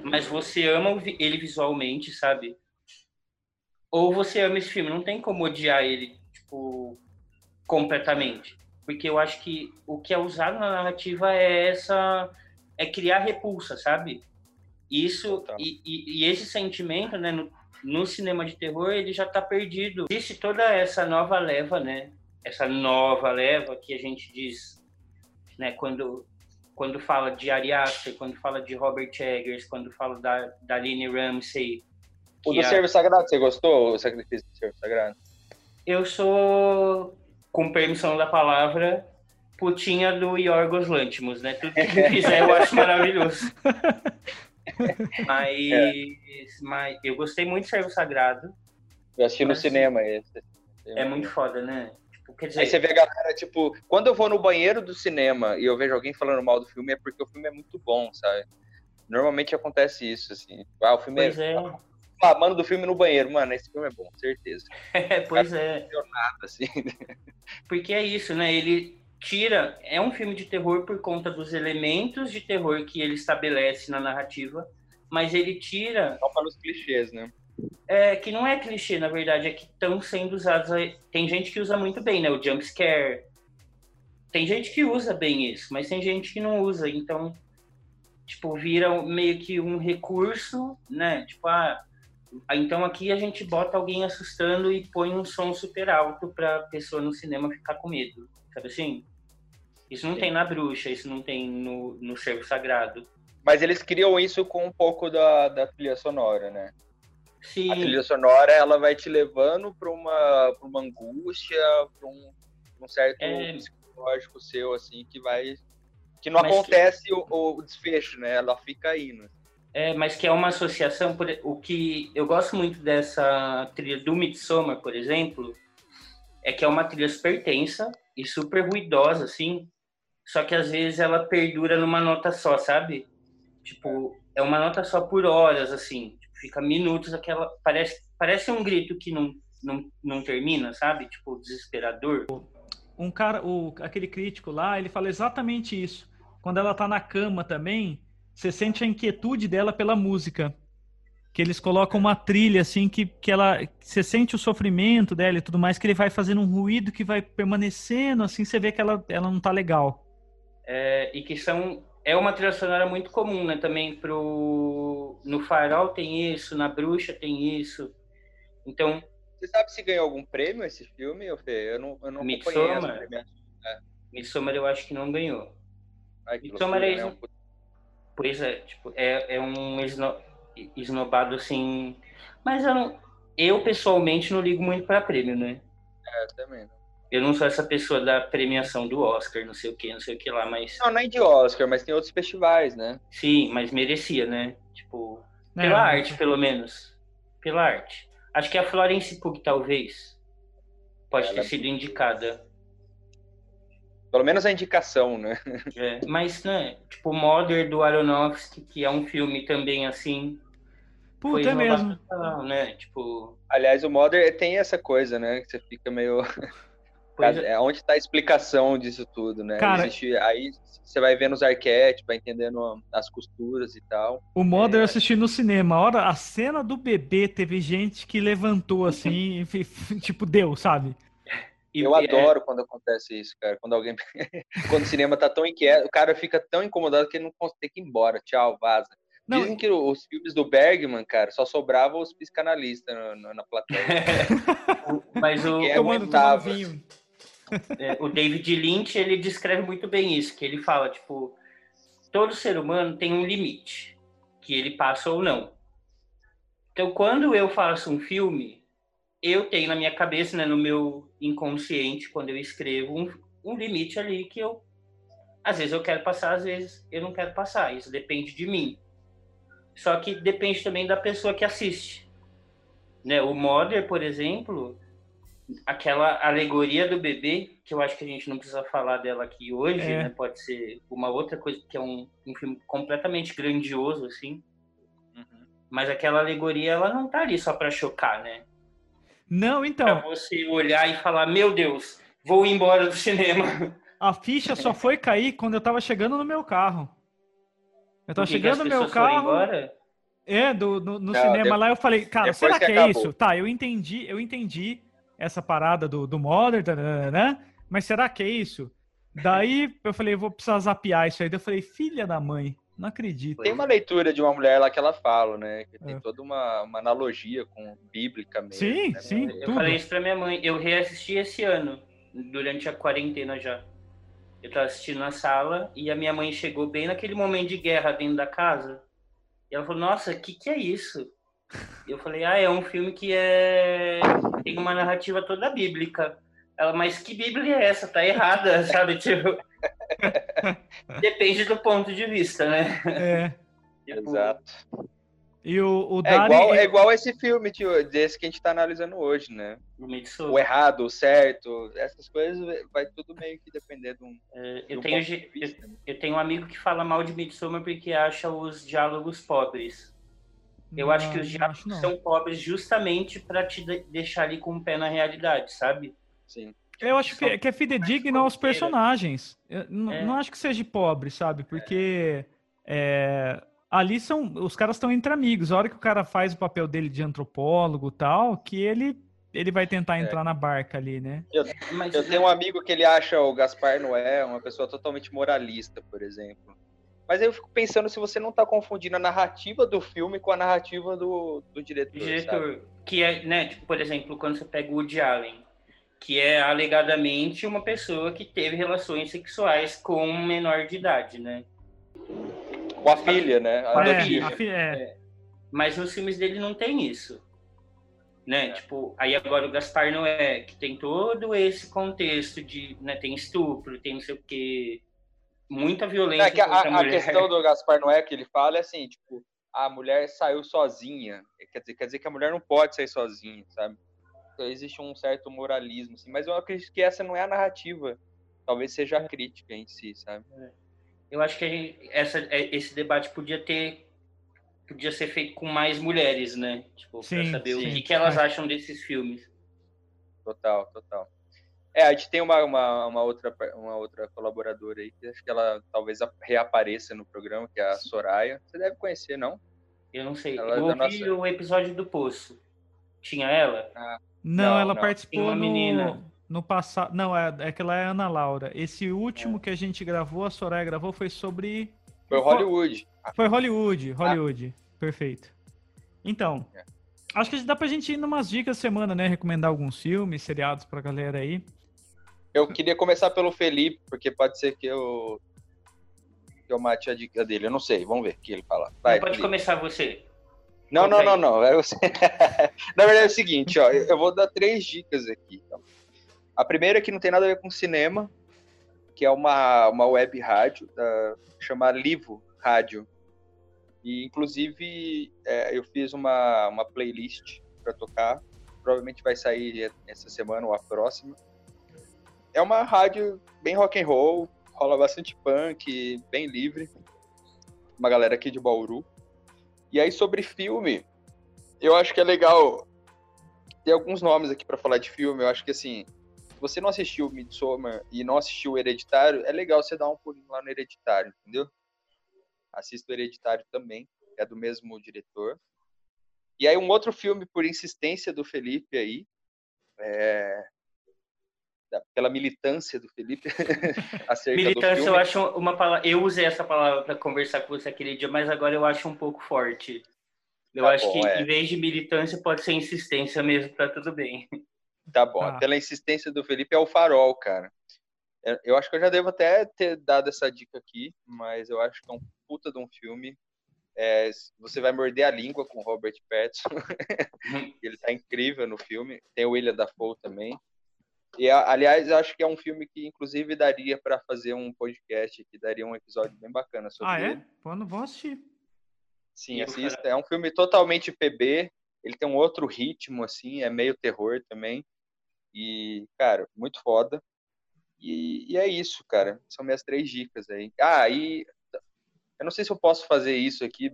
mas você ama ele visualmente, sabe? Ou você ama esse filme. Não tem como odiar ele, tipo, completamente. Porque eu acho que o que é usado na narrativa é essa. é criar repulsa, sabe? Isso. E, e- e esse sentimento, né, no, no cinema de terror, ele já tá perdido. Existe toda essa nova leva, né? Essa nova leva que a gente diz, né, quando quando fala de Ari Aster, quando fala de Robert Eggers, quando fala da, da Aline Ramsey. O do a- Servo Sagrado, você gostou? O sacrifício do Servo Sagrado? Eu sou, com permissão da palavra, putinha do Yorgos Lantimos, né? Tudo que fizer eu acho maravilhoso. mas, é. mas eu gostei muito de Servo Sagrado. Eu assisti no cinema esse. É muito foda, né? Tipo, quer dizer... Aí você vê a galera, tipo, quando eu vou no banheiro do cinema e eu vejo alguém falando mal do filme, é porque o filme é muito bom, sabe? Normalmente acontece isso, assim. Ah, o filme pois é... é. Falando do filme no banheiro, mano, esse filme é bom, certeza. É, pois é. Nada, assim. Porque é isso, né? Ele tira. É um filme de terror por conta dos elementos de terror que ele estabelece na narrativa, mas ele tira. Só para os clichês, né? É, que não é clichê, na verdade, é que estão sendo usados. Tem gente que usa muito bem, né? O jump scare. Tem gente que usa bem isso, mas tem gente que não usa. Então, tipo, vira meio que um recurso, né? Tipo, ah, então aqui a gente bota alguém assustando e põe um som super alto pra pessoa no cinema ficar com medo. Sabe assim? Isso não Sim. tem na bruxa, isso não tem no, no servo sagrado. Mas eles criam isso com um pouco da, da trilha sonora, né? Sim. A trilha sonora ela vai te levando para uma, pra uma angústia, para um, um, certo é... psicológico seu, assim, que vai. Que não Mas acontece que... O, o, desfecho, né? Ela fica indo. É, mas que é uma associação. Por, o que eu gosto muito dessa trilha do Midsommar, por exemplo, é que é uma trilha super tensa e super ruidosa, assim. Só que às vezes ela perdura numa nota só, sabe? Tipo, é uma nota só por horas, assim. Tipo, fica minutos aquela. Parece, parece um grito que não, não, não termina, sabe? Tipo, desesperador. Um cara, o, aquele crítico lá, ele fala exatamente isso. Quando ela tá na cama também, você sente a inquietude dela pela música. Que eles colocam uma trilha assim que, que ela. Você sente o sofrimento dela e tudo mais, que ele vai fazendo um ruído que vai permanecendo, assim você vê que ela, ela não tá legal. É, e que são. É uma trilha sonora muito comum, né? Também pro. No Farol tem isso, na Bruxa tem isso. Então. Você sabe se ganhou algum prêmio esse filme, Fê? Eu não, eu não Midsommar, é. Midsommar eu acho que não ganhou. Ai, Midsommar é, né? Pois é, tipo, é, é um esno, esnobado assim. Mas eu, não, eu pessoalmente não ligo muito para prêmio, né? É, também não. Eu não sou essa pessoa da premiação do Oscar, não sei o que, não sei o que lá, mas. Não, não é de Oscar, mas tem outros festivais, né? Sim, mas merecia, né? Tipo, é, pela arte, pelo menos. Pela arte. Acho que a Florence Pugh, talvez, pode Ela ter sido indicada. Pelo menos a indicação, né? É, mas, né, tipo, Mother do Aronofsky, que é um filme também assim. Puta, é mesmo. Né? Tipo... Aliás, o Mother tem essa coisa, né? Que você fica meio. É. é. Onde está a explicação disso tudo, né? Cara, Existe... Aí você vai vendo os arquétipos, vai entendendo as costuras e tal. O Mother é... eu assisti no cinema. A, hora, a cena do bebê teve gente que levantou assim, tipo, deu, sabe? E eu é... adoro quando acontece isso, cara. Quando alguém. quando o cinema tá tão inquieto, o cara fica tão incomodado que ele não consegue ir embora. Tchau, vaza. Não, Dizem que os filmes do Bergman, cara, só sobravam os psicanalistas na, na plateia. Mas o. É aguentava. É, o David Lynch, ele descreve muito bem isso, que ele fala, tipo, todo ser humano tem um limite, que ele passa ou não. Então, quando eu faço um filme, eu tenho na minha cabeça, né, no meu inconsciente, quando eu escrevo, um, um limite ali que eu. Às vezes eu quero passar, às vezes eu não quero passar. Isso depende de mim. Só que depende também da pessoa que assiste. Né? O Mother, por exemplo, aquela alegoria do bebê, que eu acho que a gente não precisa falar dela aqui hoje, é. né? Pode ser uma outra coisa, que é um, um filme completamente grandioso, assim. Uhum. Mas aquela alegoria, ela não tá ali só para chocar, né? Não, então. Pra você olhar e falar, meu Deus, vou embora do cinema. A ficha só foi cair quando eu tava chegando no meu carro. Eu tava chegando no meu carro. É, do, no, no Não, cinema depois, lá eu falei, cara, será que, que é isso? Tá, eu entendi, eu entendi essa parada do, do Modern, né? Mas será que é isso? Daí eu falei, vou precisar zapear isso aí. Daí eu falei, filha da mãe. Não acredito. Tem uma leitura de uma mulher lá que ela fala, né? Que tem é. toda uma, uma, analogia com bíblica mesmo. Sim, né? sim. Eu tudo. falei isso pra minha mãe. Eu reassisti esse ano, durante a quarentena já. Eu tava assistindo na sala e a minha mãe chegou bem naquele momento de guerra dentro da casa. E ela falou, nossa, o que, que é isso? Eu falei, ah, é um filme que é tem uma narrativa toda bíblica. Ela, mas que Bíblia é essa? Tá errada, sabe? Tipo, depende do ponto de vista, né? É. Tipo, Exato. E o, o É Dari... igual, é igual esse filme tio, desse que a gente tá analisando hoje, né? o errado, o certo, essas coisas vai tudo meio que depender de um. É, de eu, um tenho, de vista, né? eu tenho um amigo que fala mal de Midsommar porque acha os diálogos pobres. Eu acho que os Não, diálogos não. são pobres justamente para te de- deixar ali com o pé na realidade, sabe? Sim. Eu acho que, que é fidedigno aos fronteira. personagens. Eu É. não acho que seja pobre, sabe? Porque é, ali são. Os caras estão entre amigos. A hora que o cara faz o papel dele de antropólogo e tal, que ele, ele vai tentar É. entrar na barca ali, né? Mas Eu tenho um amigo que ele acha o Gaspar Noé uma pessoa totalmente moralista, por exemplo. Mas aí eu fico pensando se você não tá confundindo a narrativa do filme com a narrativa do, do diretor. o sabe? diretor, que é, né, tipo, por exemplo, quando você pega o Woody Allen, que é alegadamente uma pessoa que teve relações sexuais com um menor de idade, né? Com a filha, né? A É, adotiva. a fi- é. Mas nos filmes dele não tem isso. Né? Tipo, aí agora o Gaspar Noé, que tem todo esse contexto de, né, tem estupro, tem não sei o quê, muita violência É que a, a a questão do Gaspar Noé que ele fala é assim, tipo, a mulher saiu sozinha. Quer dizer, quer dizer que a mulher não pode sair sozinha, sabe? Existe um certo moralismo, assim, mas eu acredito que essa não é a narrativa. Talvez seja a crítica em si, sabe? Eu acho que a gente- essa, é- esse debate podia ter podia ser feito com mais mulheres, né? Tipo, Sim, pra saber o sim. que, que elas É. acham desses filmes. Total, total. É, a gente tem uma, uma, uma outra, uma outra colaboradora aí, que acho que ela talvez reapareça no programa, que é a Soraya. Você deve conhecer, não? Eu não sei. Ela é eu ouvi nossa- o episódio do Poço. Tinha ela? Não, Não, ela não. participou Tem uma no, menina. no passado. Não, é, é que ela é Ana Laura. Esse último É. que a gente gravou, a Soraya gravou, foi sobre. Foi Hollywood. Foi Hollywood, Hollywood. Perfeito. Então, É. acho que dá pra gente ir numas dicas semana, né? Recomendar alguns filmes, seriados pra galera aí. Eu queria começar pelo Felipe, porque pode ser que eu, que eu mate a dica dele. Eu não sei, vamos ver o que ele fala. Vai, Pode Felipe. começar você. Não, não, não, não. É. Na verdade é o seguinte, ó, eu vou dar três dicas aqui. então. A primeira é que não tem nada a ver com cinema, que é uma, uma web rádio da, chamada Livo Rádio. E inclusive é, eu fiz uma, uma playlist para tocar. Provavelmente vai sair essa semana ou a próxima. É uma rádio bem rock and roll, rola bastante punk, bem livre. Uma galera aqui de Bauru. E aí, sobre filme, eu acho que é legal ter alguns nomes aqui para falar de filme. Eu acho que, assim, se você não assistiu Midsommar e não assistiu o Hereditário, é legal você dar um pulinho lá no Hereditário, entendeu? Assista o Hereditário também, é do mesmo diretor. E aí, um outro filme, por insistência do Felipe aí, é, da- pela militância do Felipe acerca do Militância, eu acho uma palavra. Eu usei essa palavra para conversar com você aquele dia, mas agora eu acho um pouco forte. Eu Tá acho bom, que é. em vez de militância pode ser insistência mesmo, tá tudo bem. Tá bom, Tá. pela insistência do Felipe é o Farol, cara. Eu- Eu acho que eu já devo até ter dado essa dica aqui, mas eu acho que é um puta de um filme. É, você vai morder a língua com o Robert Pattinson. Ele tá incrível no filme. Tem o William Dafoe também. E, aliás, eu acho que é um filme que, inclusive, daria para fazer um podcast, que daria um episódio bem bacana sobre Ah, é? ele. Pô, não vou assistir. Sim, assista. cara- É um filme totalmente PB. Ele tem um outro ritmo, assim, é meio terror também. E, cara, muito foda. E, e é isso, cara. São minhas três dicas aí. Ah, e eu não sei se eu posso fazer isso aqui,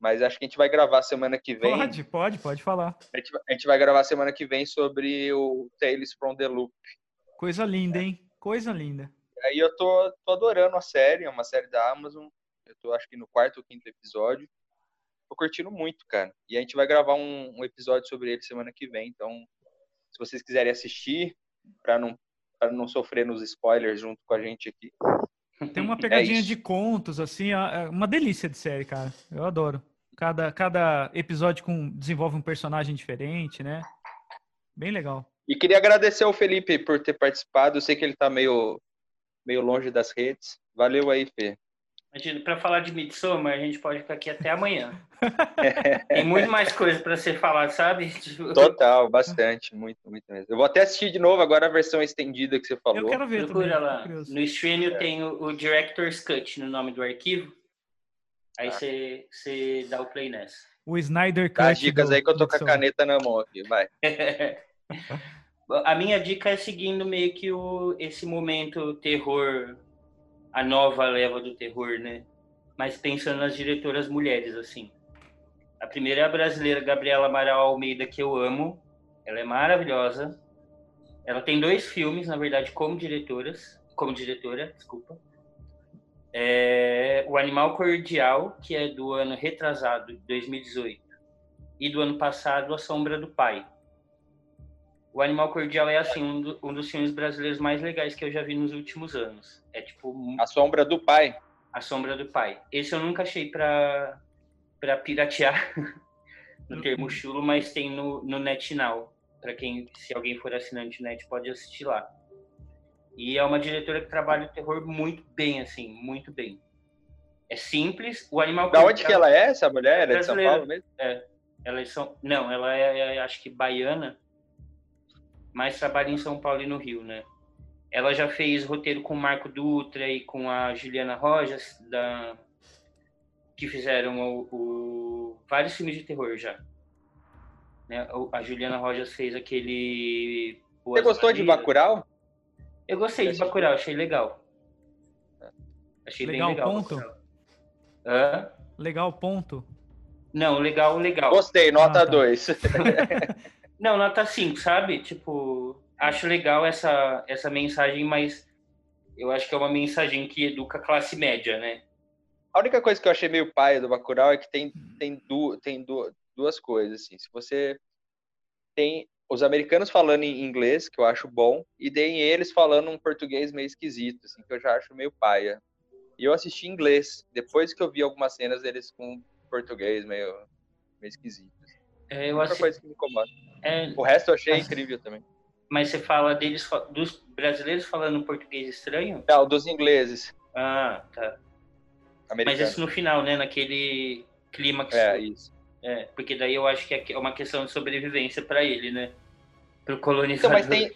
mas acho que a gente vai gravar semana que vem. Pode, pode, pode falar. A gente, vai- a gente vai gravar semana que vem sobre o Tales from the Loop. Coisa linda, hein? Coisa linda. Aí eu tô, tô adorando a série, é uma série da Amazon. Eu tô acho que no quarto ou quinto episódio. Tô curtindo muito, cara. E a gente vai gravar um, um episódio sobre ele semana que vem. Então, se vocês quiserem assistir, pra não, pra não sofrer nos spoilers junto com a gente aqui. Tem uma pegadinha É de contos, assim, é uma delícia de série, cara. Eu adoro. Cada, cada episódio com, desenvolve um personagem diferente, né? Bem legal. E queria agradecer ao Felipe por ter participado. Eu sei que ele tá meio, meio longe das redes. Valeu aí, Fê. Imagina, para falar de Midsommar, a gente pode ficar aqui até amanhã. Tem muito mais coisa para ser falado, sabe? Total, bastante, muito, muito mesmo. Eu vou até assistir de novo agora a versão estendida que você falou. Eu quero ver Procura também. lá. No stream tem o, o Director's Cut no nome do arquivo. Aí você você dá o play nessa. O Snyder Cut. Dá as dicas aí que eu tô com a caneta na mão aqui, vai. A minha dica é seguindo meio que o, esse momento terror, a nova leva do terror, né? Mas pensando nas diretoras mulheres, assim. A primeira é a brasileira Gabriela Amaral Almeida, que eu amo. Ela é maravilhosa. Ela tem dois filmes, na verdade, como diretoras, como diretora, desculpa. É, o Animal Cordial, que é do ano retrasado, de 2018, e do ano passado, A Sombra do Pai. O Animal Cordial é assim um, do- um dos filmes brasileiros mais legais que eu já vi nos últimos anos. É tipo A sombra do pai. A Sombra do Pai. Esse eu nunca achei pra para piratear no termo chulo, mas tem no, no NetNow. Para quem, se alguém for assinante net, pode assistir lá. E é uma diretora que trabalha o terror muito bem, assim, muito bem. É simples. O Animal Da onde que ela é, essa mulher? Ela é de São. Paulo mesmo? Elas são. Não, ela é, é, acho que baiana, mas trabalha em São Paulo e no Rio, né? Ela já fez roteiro com o Marco Dutra e com a Juliana Rojas, da, que fizeram o, o- vários filmes de terror já. Né? A Juliana Rojas fez aquele. Você Boas gostou de. Bacurau? Eu gostei de Bacurau, achei legal. Achei Legal, bem legal. ponto? Hã? Legal, ponto. Não, legal, legal. Gostei, nota Ah, tá. 2. Não, nota 5, sabe? Tipo, acho legal essa, essa mensagem, mas eu acho que é uma mensagem que educa a classe média, né? A única coisa que eu achei meio paia do Bacurau é que tem, tem, du, tem du, duas coisas, assim. Se você tem os americanos falando em inglês, que eu acho bom, e tem eles falando um português meio esquisito, assim, que eu já acho meio paia. E eu assisti em inglês, depois que eu vi algumas cenas deles com português meio, meio esquisito. É, eu a única assi- coisa que me incomoda. é, O resto eu achei Mas- incrível também. mas você fala deles, dos brasileiros falando português estranho? Não, dos ingleses, Ah, tá. Mas americanos. isso no final, né? Naquele clímax. É, isso. É, porque daí eu acho que é uma questão de sobrevivência para ele, né? Pro Então, colonizador. mas tem,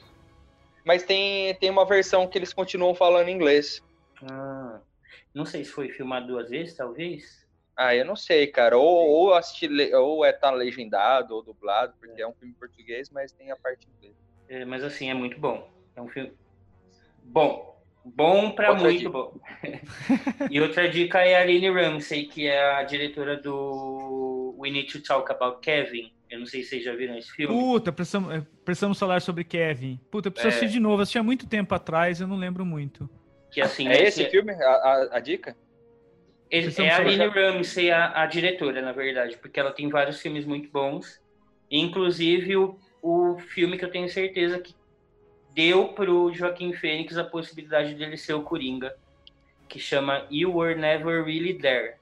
mas tem, tem uma versão que eles continuam falando inglês. Ah, não sei se foi filmado duas vezes, talvez. Ah, eu não sei, cara. Ou, ou, assistir, ou é tá legendado ou dublado, porque é um filme português, mas tem a parte inglesa. É, mas assim, é muito bom. É um filme bom. Bom pra Outra muito dica. bom. e outra dica é a Aline Ramsey, que é a diretora do We Need to Talk About Kevin. Eu não sei se vocês já viram esse filme. Puta, precisamos, eh, precisamos falar sobre Kevin. Puta, eu preciso É. assistir de novo. Eu assisti há muito tempo atrás, eu não lembro muito. Que assim, É esse filme? A, a, a dica? Ele- Precisamos é a. Aline Ramsey a, a diretora, na verdade, porque ela tem vários filmes muito bons. Inclusive o, o filme que eu tenho certeza que deu pro Joaquim Fênix a possibilidade dele ser o Coringa, que chama You Were Never Really There.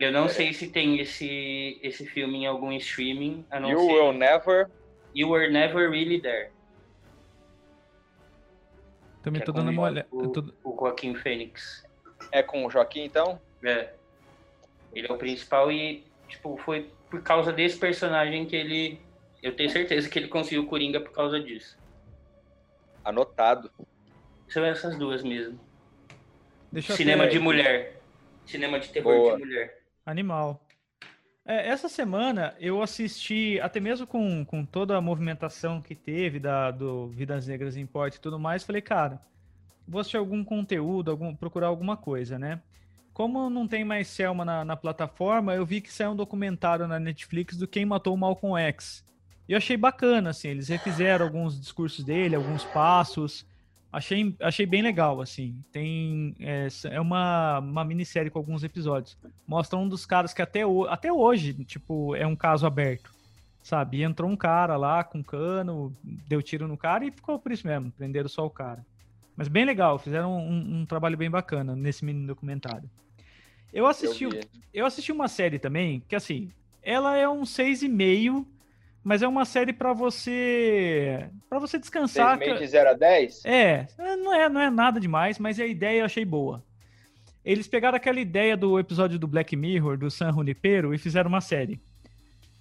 Eu não sei se tem esse, esse filme em algum streaming, a não You ser Will Never. You Were Never Really There. Também que tô é dando uma olhada. o, tô- o Joaquim Fênix. É com o Joaquim, então? É. Ele é o principal e, tipo, foi por causa desse personagem que ele. Eu tenho certeza que ele conseguiu o Coringa por causa disso. Anotado. São essas duas mesmo. Deixa eu Cinema de mulher. Cinema de terror Boa. de mulher. Animal. É, essa semana eu assisti, até mesmo com, com toda a movimentação que teve da, do Vidas Negras em Porte e tudo mais, falei, cara, vou assistir algum conteúdo, algum, procurar alguma coisa, né? Como não tem mais Selma na, na plataforma, eu vi que saiu um documentário na Netflix do Quem Matou o Malcolm X. E eu achei bacana, assim, eles refizeram alguns discursos dele, alguns passos. Achei, achei bem legal, assim. Tem. É, é uma, uma minissérie com alguns episódios. Mostra um dos caras que até, ho- até hoje, tipo, é um caso aberto. Sabe? E entrou um cara lá com cano, deu tiro no cara e ficou por isso mesmo. Prenderam só o cara. Mas bem legal, fizeram um, um trabalho bem bacana nesse mini documentário. Eu assisti, Eu eu assisti uma série também, que assim, ela é um 6,5, mas é uma série pra você para você descansar. Seis meio que- de 0 a 10? é, não é, não é nada demais, mas a ideia eu achei boa. Eles pegaram aquela ideia do episódio do Black Mirror, do San Junipero, e fizeram uma série.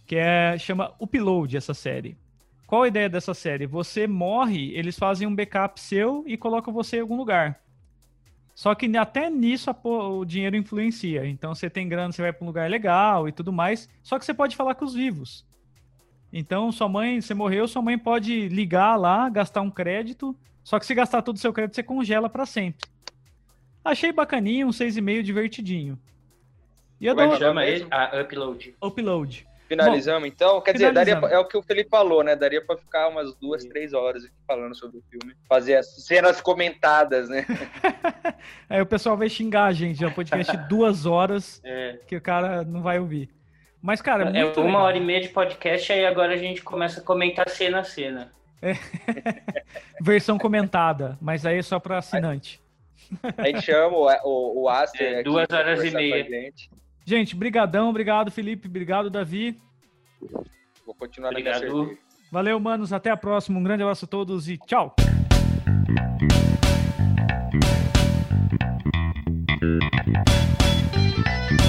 Que é, chama Upload essa série. Qual a ideia dessa série? Você morre, eles fazem um backup seu e colocam você em algum lugar. Só que até nisso o dinheiro influencia. Então você tem grana, você vai para um lugar legal e tudo mais. Só que você pode falar com os vivos. Então sua mãe, você morreu, sua mãe pode ligar lá, gastar um crédito. Só que se gastar todo o seu crédito, você congela para sempre. Achei bacaninho, um 6,5 divertidinho. E eu Como é dou... que chama ele? Ah, Upload. Upload. Finalizamos, Bom, então? Quer dizer, daria, é o que o Felipe falou, né? Daria para ficar umas duas, três horas aqui falando sobre o filme. Fazer as cenas comentadas, né? Aí o pessoal vai xingar a gente. É um podcast duas horas é. que o cara não vai ouvir. Mas, cara, é, é uma legal. hora e meia de podcast, aí agora a gente começa a comentar cena a cena. É. Versão comentada, mas aí é só para assinante. A gente chama o, o, o Aster. É, duas horas e meia. Gente, brigadão, obrigado Felipe, obrigado Davi. Vou continuar obrigado. na minha Valeu, manos, até a próxima. Um grande abraço a todos e tchau. Thank